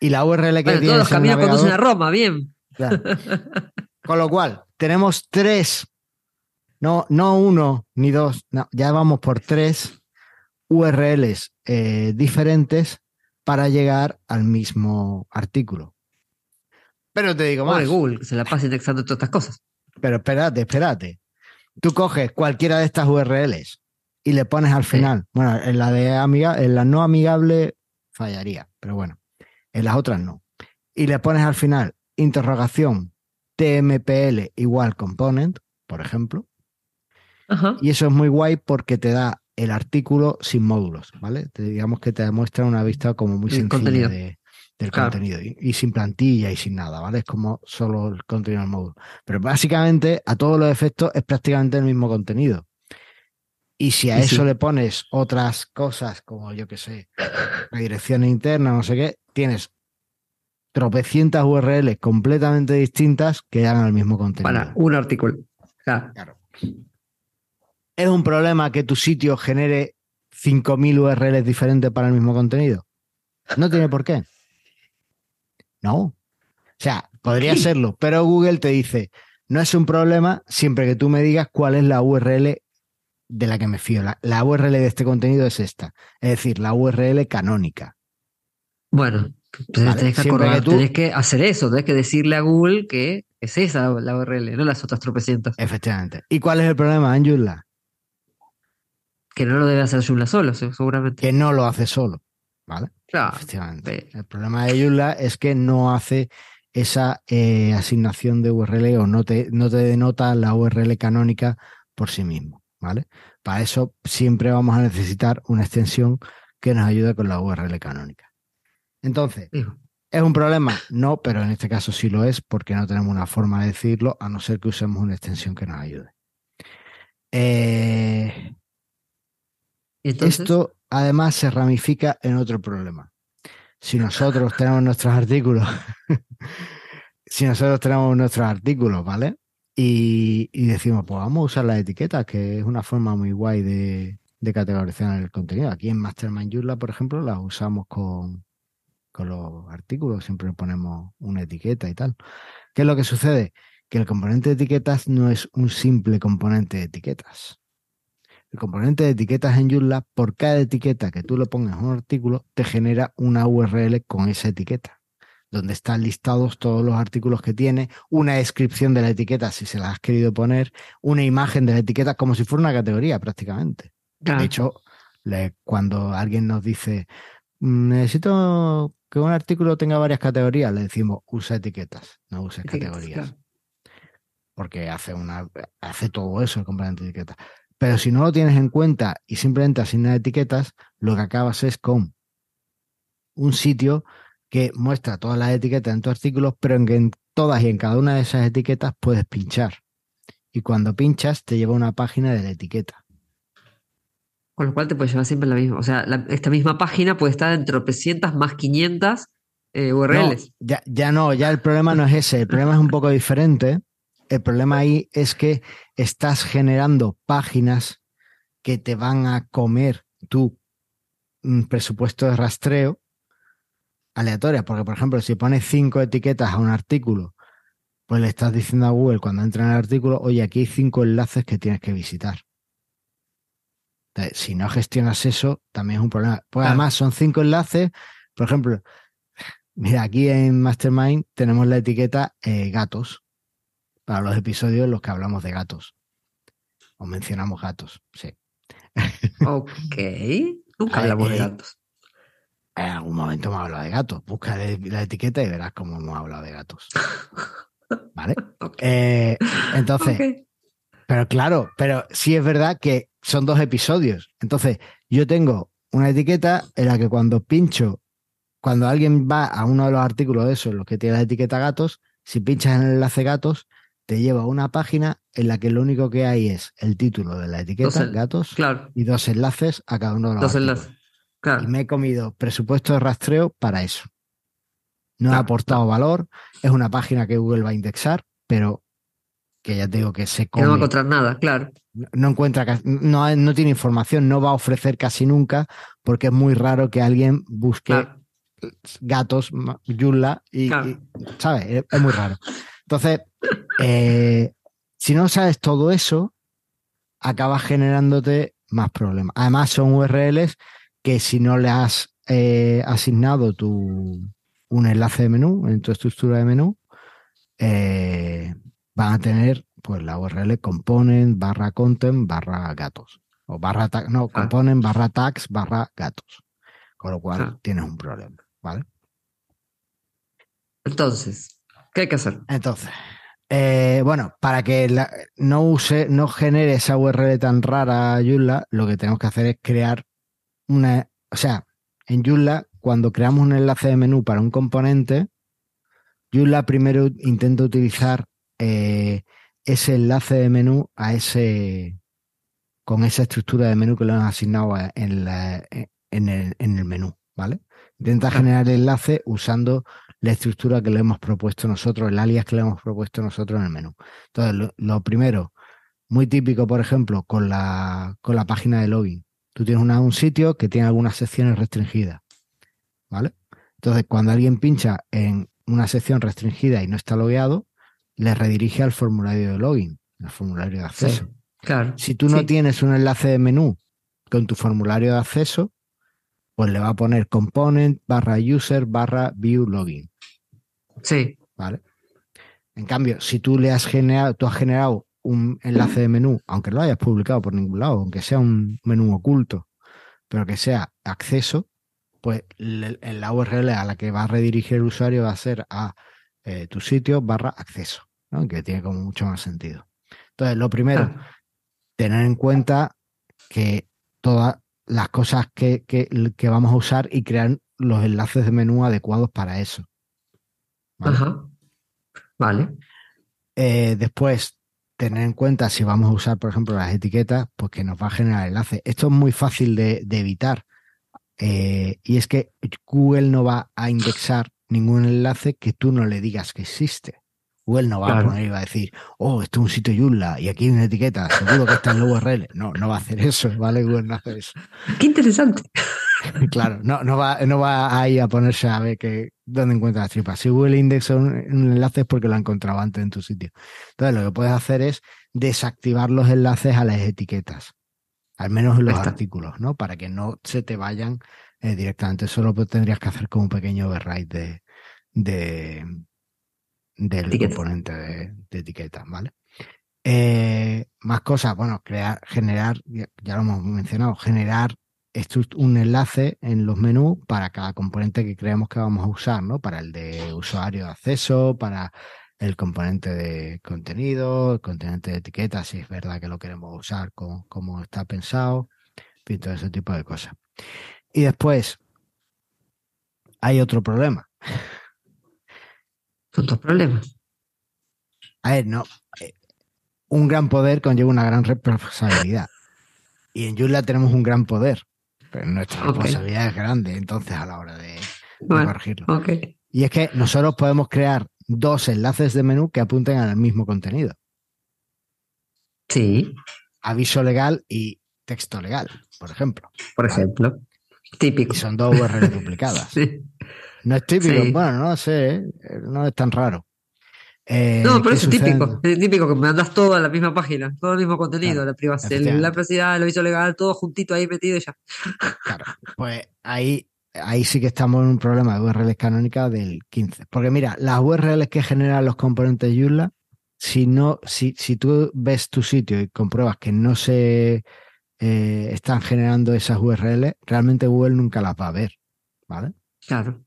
Y la URL que tienes todos los caminos conducen a Roma, bien. Con lo cual, tenemos tres, no, no uno ni dos, ya vamos por tres URLs eh, diferentes para llegar al mismo artículo. Pero te digo más. Google, se la pasa indexando todas estas cosas. Pero espérate, espérate. Tú coges cualquiera de estas URLs y le pones al final. Bueno, en la de amiga, en la no amigable fallaría, pero bueno, en las otras no. Y le pones al final interrogación TMPL igual component, por ejemplo. Y eso es muy guay porque te da el artículo sin módulos, ¿vale? Te, digamos que te demuestra una vista como muy sencilla del contenido y, sin plantilla y sin nada, ¿vale? Es como solo el contenido del módulo. Pero básicamente, a todos los efectos, es prácticamente el mismo contenido. Y si a eso le pones otras cosas como, yo qué sé, la dirección interna, no sé qué, tienes tropecientas URLs completamente distintas que hagan el mismo contenido. Para un artículo. Claro. ¿Es un problema que tu sitio genere 5.000 URLs diferentes para el mismo contenido? No tiene por qué. No. O sea, podría serlo, pero Google te dice, no es un problema siempre que tú me digas cuál es la URL de la que me fío. La, URL de este contenido es esta, es decir, la URL canónica. Bueno, tenés, que hacer eso, tenés que decirle a Google que es esa la URL, no las otras tropecientas. Efectivamente. ¿Y cuál es el problema en Joomla? Que no lo debe hacer Joomla solo, seguramente. Que no lo hace solo, ¿vale? Claro. Efectivamente. El problema de Joomla es que no hace esa eh, asignación de URL o no te, no te denota la URL canónica por sí mismo. ¿Vale? Para eso siempre vamos a necesitar una extensión que nos ayude con la URL canónica. Entonces, ¿es un problema? No, pero en este caso sí lo es porque no tenemos una forma de decirlo a no ser que usemos una extensión que nos ayude. Eh, Esto además se ramifica en otro problema. Si nosotros tenemos nuestros artículos, si nosotros tenemos nuestros artículos, ¿vale? Y, decimos, pues vamos a usar las etiquetas, que es una forma muy guay de, categorizar el contenido. Aquí en Mastermind Joomla, por ejemplo, las usamos con, con los artículos, siempre ponemos una etiqueta y tal. ¿Qué es lo que sucede? Que el componente de etiquetas no es un simple componente de etiquetas. El componente de etiquetas en Joomla, por cada etiqueta que tú le pongas en un artículo, te genera una URL con esa etiqueta, donde están listados todos los artículos que tiene, una descripción de la etiqueta si se la has querido poner, una imagen de la etiqueta como si fuera una categoría prácticamente. De hecho, cuando alguien nos dice, mm, necesito que un artículo tenga varias categorías, le decimos usa etiquetas, no uses categorías. Porque hace, una, hace todo eso el componente de etiquetas. Pero si no lo tienes en cuenta y simplemente asignas etiquetas, lo que acabas es con un sitio que muestra todas las etiquetas en tu artículo, pero en que en todas y en cada una de esas etiquetas puedes pinchar. Y cuando pinchas, te lleva a una página de la etiqueta. Con lo cual te puede llevar siempre la misma. O sea, esta misma página puede estar en tropecientas más 500 eh, URLs. ya, ya no, ya el problema no es ese. El problema es un poco diferente el problema ahí es que estás generando páginas que te van a comer tu mm, presupuesto de rastreo aleatoria. Porque, por ejemplo, si pones cinco etiquetas a un artículo, pues le estás diciendo a Google cuando entra en el artículo, oye, aquí hay cinco enlaces que tienes que visitar. si no gestionas eso, también es un problema. Pues además son cinco enlaces. Por ejemplo, mira, aquí en Mastermind tenemos la etiqueta eh, gatos para los episodios en los que hablamos de gatos. O mencionamos gatos, sí. Ok. Nunca hablamos de gatos. En algún momento hemos hablado de gatos. Busca la etiqueta y verás cómo hemos hablado de gatos. ¿Vale? Eh, entonces, pero claro, pero sí es verdad que son dos episodios. Entonces, yo tengo una etiqueta en la que cuando pincho, cuando alguien va a uno de los artículos de esos, los que tiene la etiqueta gatos, si pinchas en el enlace gatos, te lleva a una página en la que lo único que hay es el título de la etiqueta, gatos, y dos enlaces a cada uno de los Dos enlaces. Y me he comido presupuesto de rastreo para eso. No ha aportado valor, es una página que Google va a indexar, pero que ya te digo que se come. no va a encontrar nada, claro. No, encuentra, no, no tiene información, no va a ofrecer casi nunca, porque es muy raro que alguien busque gatos, Yula, y, ¿sabes? es muy raro. Entonces, eh, si no sabes todo eso, acabas generándote más problemas. Además, son URLs que si no le has eh, asignado tu, un enlace de menú en tu estructura de menú, eh, van a tener pues la URL component barra content barra gatos. O barra no, ah. barra tags barra gatos. Con lo cual ah. tienes un problema, ¿vale? Entonces, ¿Qué hay que hacer? Entonces, eh, bueno, para que no use, no genere esa URL tan rara Joomla, lo que tenemos que hacer es crear una, o sea, en Joomla, cuando creamos un enlace de menú para un componente, Joomla primero intenta utilizar eh, ese enlace de menú a ese, con esa estructura de menú que le hemos asignado en, en, el, en el menú, ¿vale? Intenta generar el enlace usando la estructura que le hemos propuesto nosotros, el alias que le hemos propuesto nosotros en el menú. Entonces, lo, primero, muy típico, por ejemplo, con la, con la página de login. Tú tienes un sitio que tiene algunas secciones restringidas. ¿Vale? Entonces, cuando alguien pincha en una sección restringida y no está logueado, le redirige al formulario de login, al formulario de acceso. claro. Si tú no tienes un enlace de menú con tu formulario de acceso, pues le va a poner component barra user barra view login. Sí. ¿Vale? En cambio, si tú le has generado, tú has generado un enlace de menú, aunque lo hayas publicado por ningún lado, aunque sea un menú oculto, pero que sea acceso, pues la URL a la que va a redirigir el usuario va a ser a eh, tu sitio barra acceso, ¿no? que tiene como mucho más sentido. Entonces, lo primero, tener en cuenta que toda, las cosas que, vamos a usar y crear los enlaces de menú adecuados para eso. ¿Vale? Ajá. Vale. Eh, después, tener en cuenta si vamos a usar, por ejemplo, las etiquetas, pues que nos va a generar enlace. Esto es muy fácil de, evitar. Eh, y es que Google no va a indexar ningún enlace que tú no le digas que existe. Google no va a poner y va a decir, oh, esto es un sitio Joomla y aquí hay una etiqueta, seguro que está en la URL. No, no va a hacer eso, ¿vale? Google no hace eso. Qué interesante. claro, no, no, va, no va ahí a ponerse a ver que, dónde encuentra las tripas. Si Google indexa un, enlace es porque lo ha encontrado antes en tu sitio. Entonces, lo que puedes hacer es desactivar los enlaces a las etiquetas, al menos en los artículos, ¿no? Para que no se te vayan eh, directamente. Solo tendrías que hacer como un pequeño override de del componente de, etiqueta, ¿vale? Eh, más cosas, bueno, crear, generar, ya lo hemos mencionado, generar un enlace en los menús para cada componente que creemos que vamos a usar, ¿no? Para el de usuario de acceso, para el componente de contenido, el componente de etiqueta, si es verdad que lo queremos usar como, está pensado, y todo ese tipo de cosas. Y después, hay otro problema problemas. A ver, no. Eh, un gran poder conlleva una gran responsabilidad. Y en Joomla tenemos un gran poder, pero nuestra responsabilidad es grande, entonces, a la hora de, corregirlo. Y es que nosotros podemos crear dos enlaces de menú que apunten al mismo contenido. Sí. Aviso legal y texto legal, por ejemplo. Por ejemplo. Típico. Y son dos URLs duplicadas. sí. No es típico, bueno, no sé, ¿eh? no es tan raro. Eh, no, pero es típico, es típico que me mandas todo a la misma página, todo el mismo contenido, la privacidad, la privacidad, el aviso legal, todo juntito ahí metido y ya. Claro, pues ahí, ahí sí que estamos en un problema de URLs canónicas del 15. Porque mira, las URLs que generan los componentes Joomla, si no, si, si tú ves tu sitio y compruebas que no se eh, están generando esas URLs, realmente Google nunca las va a ver, ¿vale? Claro.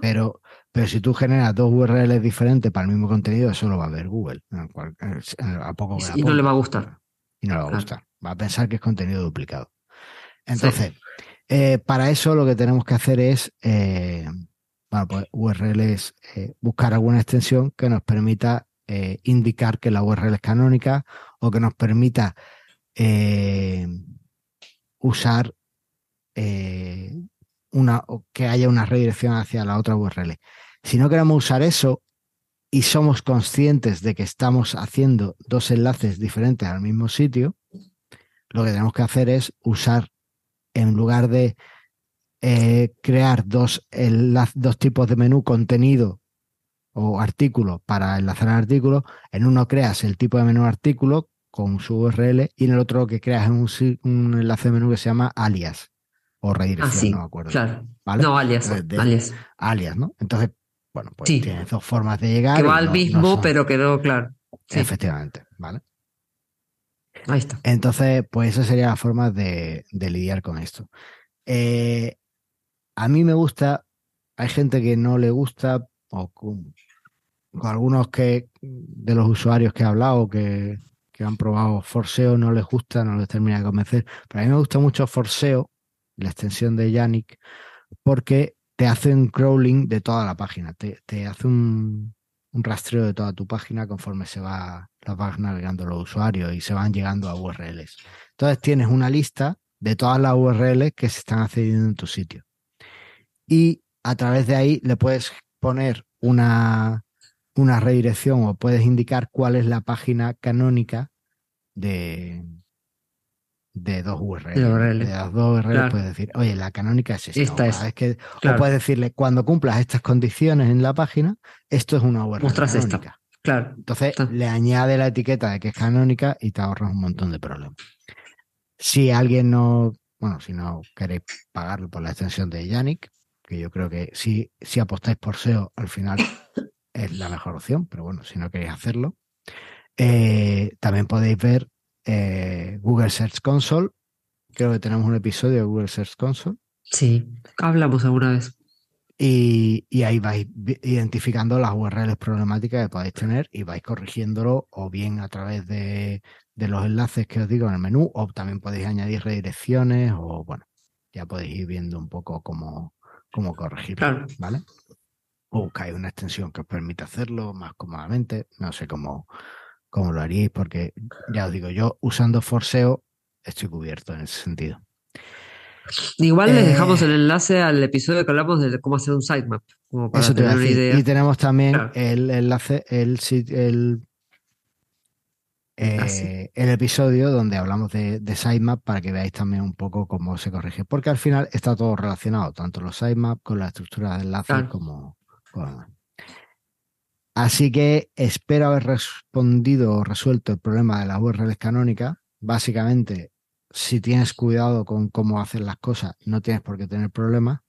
Pero, pero si tú generas dos URLs diferentes para el mismo contenido, eso lo va a ver Google. A poco y no le va a gustar. Y no le va a gustar. Va a pensar que es contenido duplicado. Entonces, eh, para eso lo que tenemos que hacer es, eh, bueno, pues URL es eh, buscar alguna extensión que nos permita indicar que la URL es canónica o que nos permita usar una, que haya una redirección hacia la otra URL. Si no queremos usar eso y somos conscientes de que estamos haciendo dos enlaces diferentes al mismo sitio, lo que tenemos que hacer es usar, en lugar de eh, crear dos, dos tipos de menú contenido o artículo para enlazar al artículo, en uno creas el tipo de menú artículo con su URL y en el otro que creas un, un enlace de menú que se llama alias o redirección, ah, no me acuerdo. Claro. No, alias, alias. Alias, ¿no? Entonces, bueno, pues tiene dos formas de llegar. Que va al mismo, pero quedó claro. Efectivamente, ¿vale? Ahí está. Entonces, pues esa sería la forma de, lidiar con esto. Eh, a mí me gusta, hay gente que no le gusta, o con, algunos que de los usuarios que he hablado que, que han probado Forseo no les gusta, no les termina de convencer. Pero a mí me gusta mucho Forseo la extensión de Yannick, porque te hace un crawling de toda la página, te, hace un, rastreo de toda tu página conforme se va, las vas navegando los usuarios y se van llegando a URLs. Entonces tienes una lista de todas las URLs que se están accediendo en tu sitio. Y a través de ahí le puedes poner una, una redirección o puedes indicar cuál es la página canónica de, de dos URLs. De, las dos URLs puedes decir, oye, la canónica es esta. es. que, O puedes decirle, cuando cumplas estas condiciones en la página, esto es una URL canónica. Claro. Entonces le añade la etiqueta de que es canónica y te ahorras un montón de problemas. Si alguien no, bueno, si no queréis pagarlo por la extensión de Yannick, que yo creo que si, si apostáis por SEO, al final es la mejor opción, pero bueno, si no queréis hacerlo, eh, también podéis ver eh, Google Search Console. Creo que tenemos un episodio de Google Search Console. Sí, hablamos alguna vez. Y, ahí vais identificando las URLs problemáticas que podéis tener y vais corrigiéndolo o bien a través de, los enlaces que os digo en el menú o también podéis añadir redirecciones o bueno, ya podéis ir viendo un poco cómo, cómo corregirlo, ¿vale? O buscáis una extensión que os permita hacerlo más cómodamente, no sé cómo, cómo lo haríais, porque ya os digo, yo usando Forseo estoy cubierto en ese sentido. Igual les dejamos el enlace al episodio que hablamos de cómo hacer un sitemap, como para tener una idea. Y tenemos también el enlace, el, el, ah, eh, el episodio donde hablamos de, sitemap para que veáis también un poco cómo se corrige. Porque al final está todo relacionado, tanto los sitemaps con la estructura de enlaces como Así que espero haber respondido o resuelto el problema de las URLs canónicas. Básicamente, si tienes cuidado con cómo hacer las cosas, no tienes por qué tener problemas.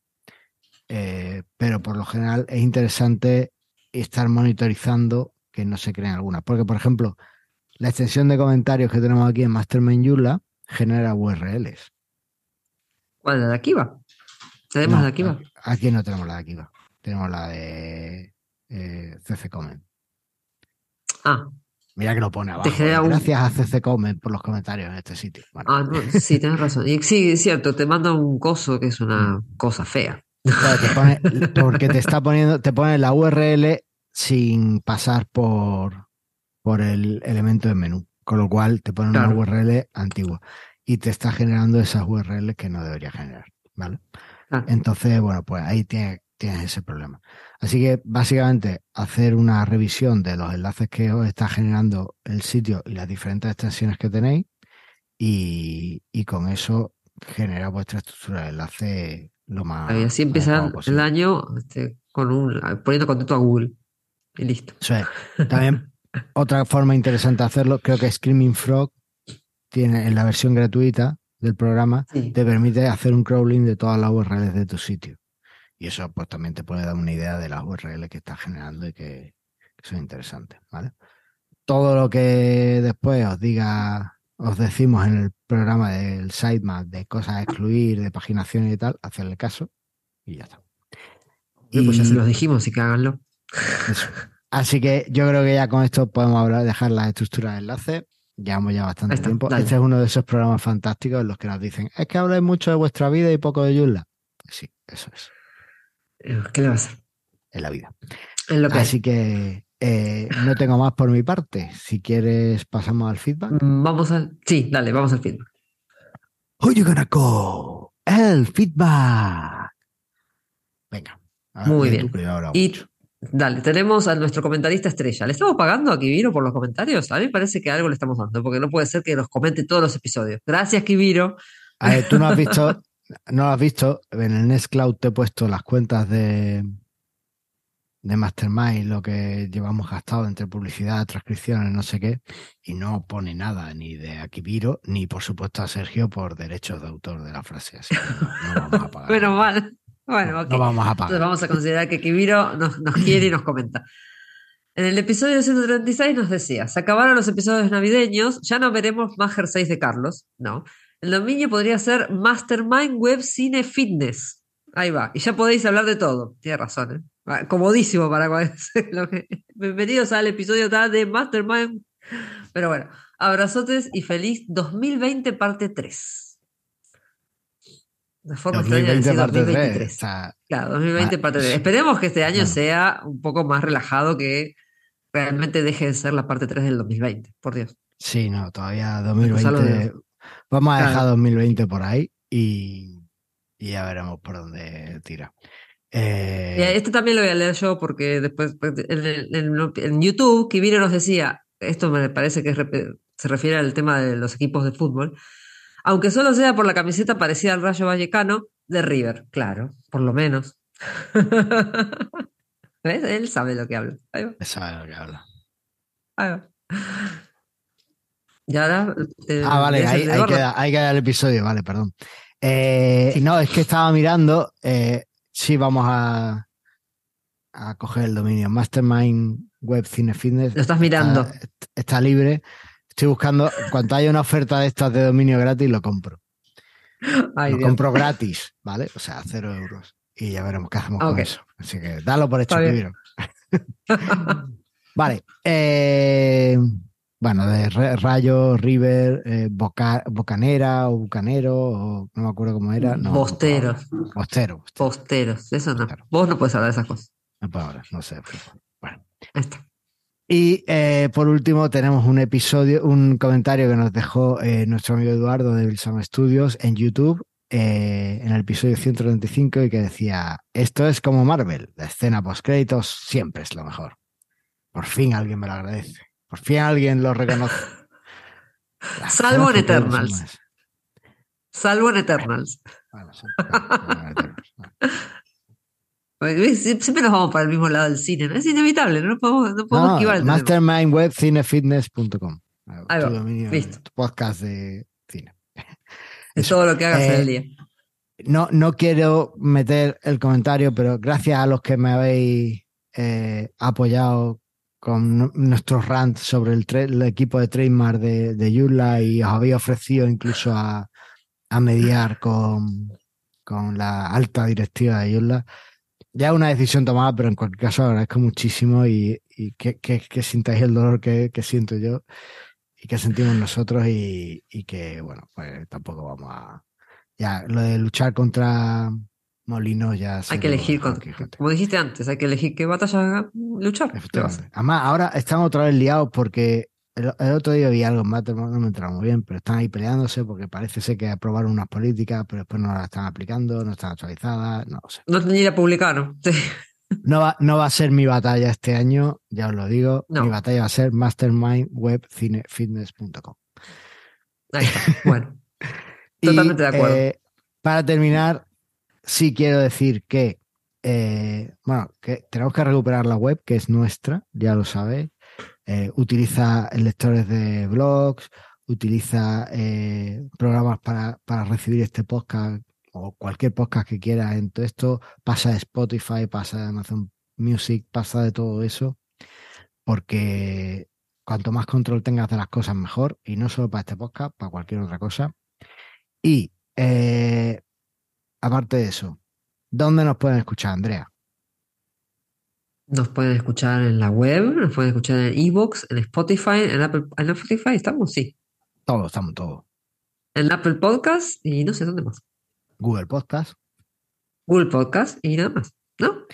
Eh, pero por lo general es interesante estar monitorizando que no se creen algunas. Porque, por ejemplo, la extensión de comentarios que tenemos aquí en Mastermind Yula genera URLs. ¿Cuál? ¿La de Akiva? ¿Tenemos la de Akiva? Aquí no tenemos la de Akiva. Tenemos la de eh, CC Comment. Ah, Mira que lo pone abajo. ¿eh? Gracias a CC Comment por los comentarios en este sitio. Ah, sí, tienes razón. Y sí, es cierto, te manda un coso que es una mm. cosa fea. porque te está poniendo, te pone la URL sin pasar por, por el elemento de menú. Con lo cual te pone una URL antigua. Y te está generando esas URLs que no debería generar. ¿Vale? Entonces, bueno, pues ahí tienes, tienes ese problema. Así que básicamente hacer una revisión de los enlaces que os está generando el sitio y las diferentes extensiones que tenéis y, con eso genera vuestra estructura de enlace lo más. Y así empieza el año este, con un, poniendo contento a Google y listo. También otra forma interesante de hacerlo, creo que Screaming Frog tiene en la versión gratuita del programa, te permite hacer un crawling de todas las URLs de tu sitio. Y eso pues también te puede dar una idea de las URL que estás generando y que, son interesantes, ¿vale? Todo lo que después os diga, os decimos en el programa del sitemap de cosas a excluir, de paginación y tal, hacerle caso y ya está. Y pues ya se los dijimos, y que háganlo. Así que yo creo que ya con esto podemos hablar, dejar las estructuras de enlace. Llevamos ya bastante tiempo. Este es uno de esos programas fantásticos en los que nos dicen, es que habláis mucho de vuestra vida y poco de. Pues sí, eso es. ¿Qué le va a hacer? En la vida. Así que eh, no tengo más por mi parte. Si quieres, pasamos al feedback. Mm, vamos al. Sí, dale, vamos al feedback. Oye, go? El feedback. Venga. Muy bien. Y dale, tenemos a nuestro comentarista estrella. ¿Le estamos pagando a Kibiro por los comentarios? A mí me parece que algo le estamos dando, porque no puede ser que nos comente todos los episodios. Gracias, Kibiro. A ver, tú no has visto, no lo has visto, en el Nextcloud te he puesto las cuentas de, de Mastermind, lo que llevamos gastado entre publicidad, transcripciones, no sé qué, y no pone nada ni de Akibiro, ni por supuesto a Sergio por derechos de autor de la frase. Así no, vamos a pagar. Pero mal. Bueno, no vamos a pagar. Entonces vamos a considerar que Akibiro nos, nos quiere y nos comenta. En el episodio 136 nos decía, se acabaron los episodios navideños, ya no veremos más jerseys de Carlos, no. El dominio podría ser Mastermind Web Cine Fitness. Ahí va. Y ya podéis hablar de todo. Tiene razón, ¿eh? Comodísimo para lo que... Bienvenidos al episodio de Mastermind. Pero bueno, abrazotes y feliz 2020 parte 3. La forma 2020 parte 2023. Claro, 2020 parte 3. Esperemos que este año sea un poco más relajado que realmente deje de ser la parte 3 del 2020, por Dios. Sí, no, todavía 2020 Vamos a dejar 2020 por ahí y, ya veremos por dónde tira. Eh... Este también lo voy a leer yo porque después pues, en, YouTube Kibiro nos decía, esto me parece que se refiere al tema de los equipos de fútbol, aunque solo sea por la camiseta parecida al Rayo Vallecano de River, claro, por lo menos. ¿Ves? Él sabe lo que habla. Él sabe lo que habla. Ahí va. Ahora. ah, vale, ahí, queda, el episodio, vale, perdón. Eh, no, es que estaba mirando. Eh, sí, vamos a, a coger el dominio Mastermind Web Cine Fitness. Lo estás mirando. Está, libre. Estoy buscando. Cuando haya una oferta de estas de dominio gratis, lo compro. lo compro gratis, ¿vale? O sea, cero euros. Y ya veremos qué hacemos con eso. Así que dalo por hecho, primero. vale. Eh, bueno, de Rayo, River, eh, Bocanera o Bucanero, o no me acuerdo cómo era. No, Posteros. Postero. Posteros, eso no. Vos no puedes hablar de esas cosas. No puedo hablar, no sé. Bueno. Ahí está. Y eh, por último tenemos un episodio, un comentario que nos dejó eh, nuestro amigo Eduardo de Wilson Studios en YouTube eh, en el episodio 135 y que decía, esto es como Marvel, la escena post créditos siempre es lo mejor. Por fin alguien me lo agradece, por fin alguien lo reconoce. Salvo en Eternals. Salvo en Eternals. Siempre nos vamos para el mismo lado del cine, ¿no? Es inevitable, no podemos, no podemos esquivar el Mastermindwebcinefitness.com. Ahí va, listo. Podcast de cine. Es todo lo que hagas en el día. Eh, no, no quiero meter el comentario, pero gracias a los que me habéis eh, apoyado con nuestros rants sobre el, equipo de trademark de, de Yula y os habéis ofrecido incluso a, mediar con, con la alta directiva de Yula. Ya una decisión tomada, pero en cualquier caso agradezco muchísimo y, que, que, sintáis el dolor que, siento yo y que sentimos nosotros y, que, bueno, pues tampoco vamos a... Ya, lo de luchar contra Molinos ya... Hay que elegir, como dijiste antes, hay que elegir qué batalla luchar. Además, ahora están otra vez liados porque el, otro día vi algo en no me entraba muy bien, pero están ahí peleándose porque parece ser que aprobaron unas políticas, pero después no las están aplicando, no están actualizadas, no sé. No tenía publicar, sí. No va, no va a ser mi batalla este año, ya os lo digo. Mi batalla va a ser mastermindwebcinefitness.com. Ahí está. Bueno. Totalmente de acuerdo. Eh, para terminar, sí quiero decir que, eh, bueno, que tenemos que recuperar la web, que es nuestra, ya lo sabéis. Eh, utiliza lectores de blogs, utiliza eh, programas para, para, recibir este podcast o cualquier podcast que quiera en todo esto, pasa de Spotify, pasa de Amazon Music, pasa de todo eso, porque cuanto más control tengas de las cosas, mejor, y no solo para este podcast, para cualquier otra cosa. Y eh, aparte de eso, ¿dónde nos pueden escuchar, Andrea? Nos pueden escuchar en la web, nos pueden escuchar en Evox, en Spotify, en Apple, en Spotify estamos, sí. Todos, estamos todos. En Apple Podcast y no sé dónde más. Google Podcast. Google Podcast y nada más, ¿no?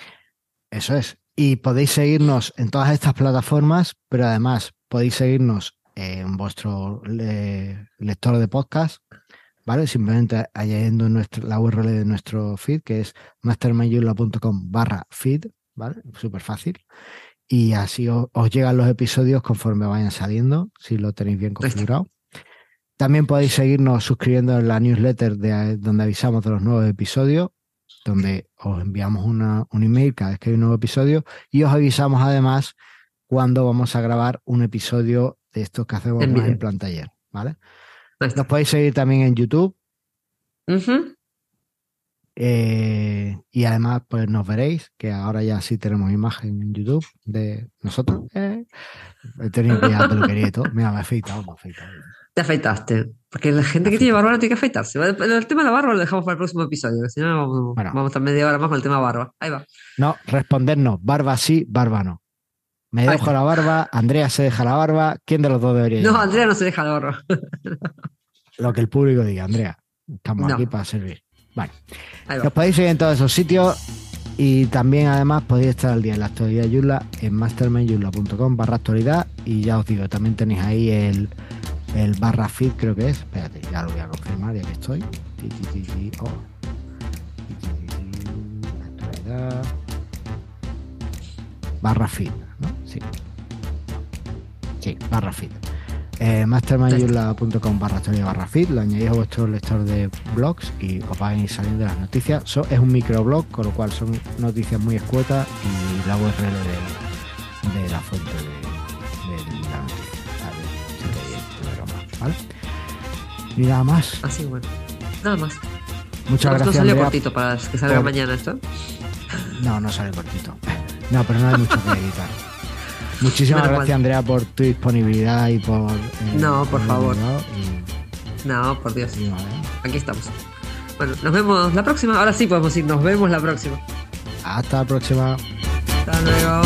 Eso es. Y podéis seguirnos en todas estas plataformas, pero además podéis seguirnos en vuestro lector de podcast, ¿vale? Simplemente añadiendo nuestro, la URL de nuestro feed, que es mastermindula.com barra feed, ¿vale? Súper fácil. Y así os, llegan los episodios conforme vayan saliendo, si lo tenéis bien configurado. También podéis seguirnos suscribiendo en la newsletter de, donde avisamos de los nuevos episodios, donde os enviamos una, un email cada vez que hay un nuevo episodio y os avisamos además cuando vamos a grabar un episodio de estos que hacemos en, en plan taller, ¿vale? Nos podéis seguir también en YouTube. Eh, y además, pues nos veréis, que ahora ya sí tenemos imagen en YouTube de nosotros. Eh, he tenido que ya te lo quería y todo. Mira, me he afeitado, me he afeitado. Te afeitaste. Porque la gente que tiene barba no tiene que afeitarse. El, tema de la barba lo dejamos para el próximo episodio, que si no vamos, vamos a estar media hora más con el tema barba. Ahí va. No, respondernos. Barba sí, barba no. Me dejo la barba, Andrea se deja la barba. ¿Quién de los dos debería No, Andrea no se deja la barba. Lo que el público diga, Andrea. Estamos aquí para servir. Bueno, os podéis seguir en todos esos sitios y también además podéis estar al día en la actualidad Yula en mastermindyula.com barra actualidad y ya os digo, también tenéis ahí el, el barra feed creo que es, espérate, ya lo voy a confirmar ya que estoy. Oh. Actualidad. Barra feed, ¿no? Sí. Sí, barra feed eh, mastermindula.com barra barra feed, lo añadís a vuestro lector de blogs y os ir saliendo las noticias. es un microblog, con lo cual son noticias muy escuetas y la URL de, de la fuente de, la noticia. ¿vale? Y nada más. Así bueno. Nada más. Muchas gracias. ¿No sale cortito para que salga mañana esto? No, no sale cortito. No, pero no hay mucho que editar. Muchísimas gracias, Andrea, por tu disponibilidad y por. Eh, no, por favor. No, por Dios. Aquí estamos. Bueno, nos vemos la próxima. Ahora sí podemos ir. Nos vemos la próxima. Hasta la próxima. Hasta luego.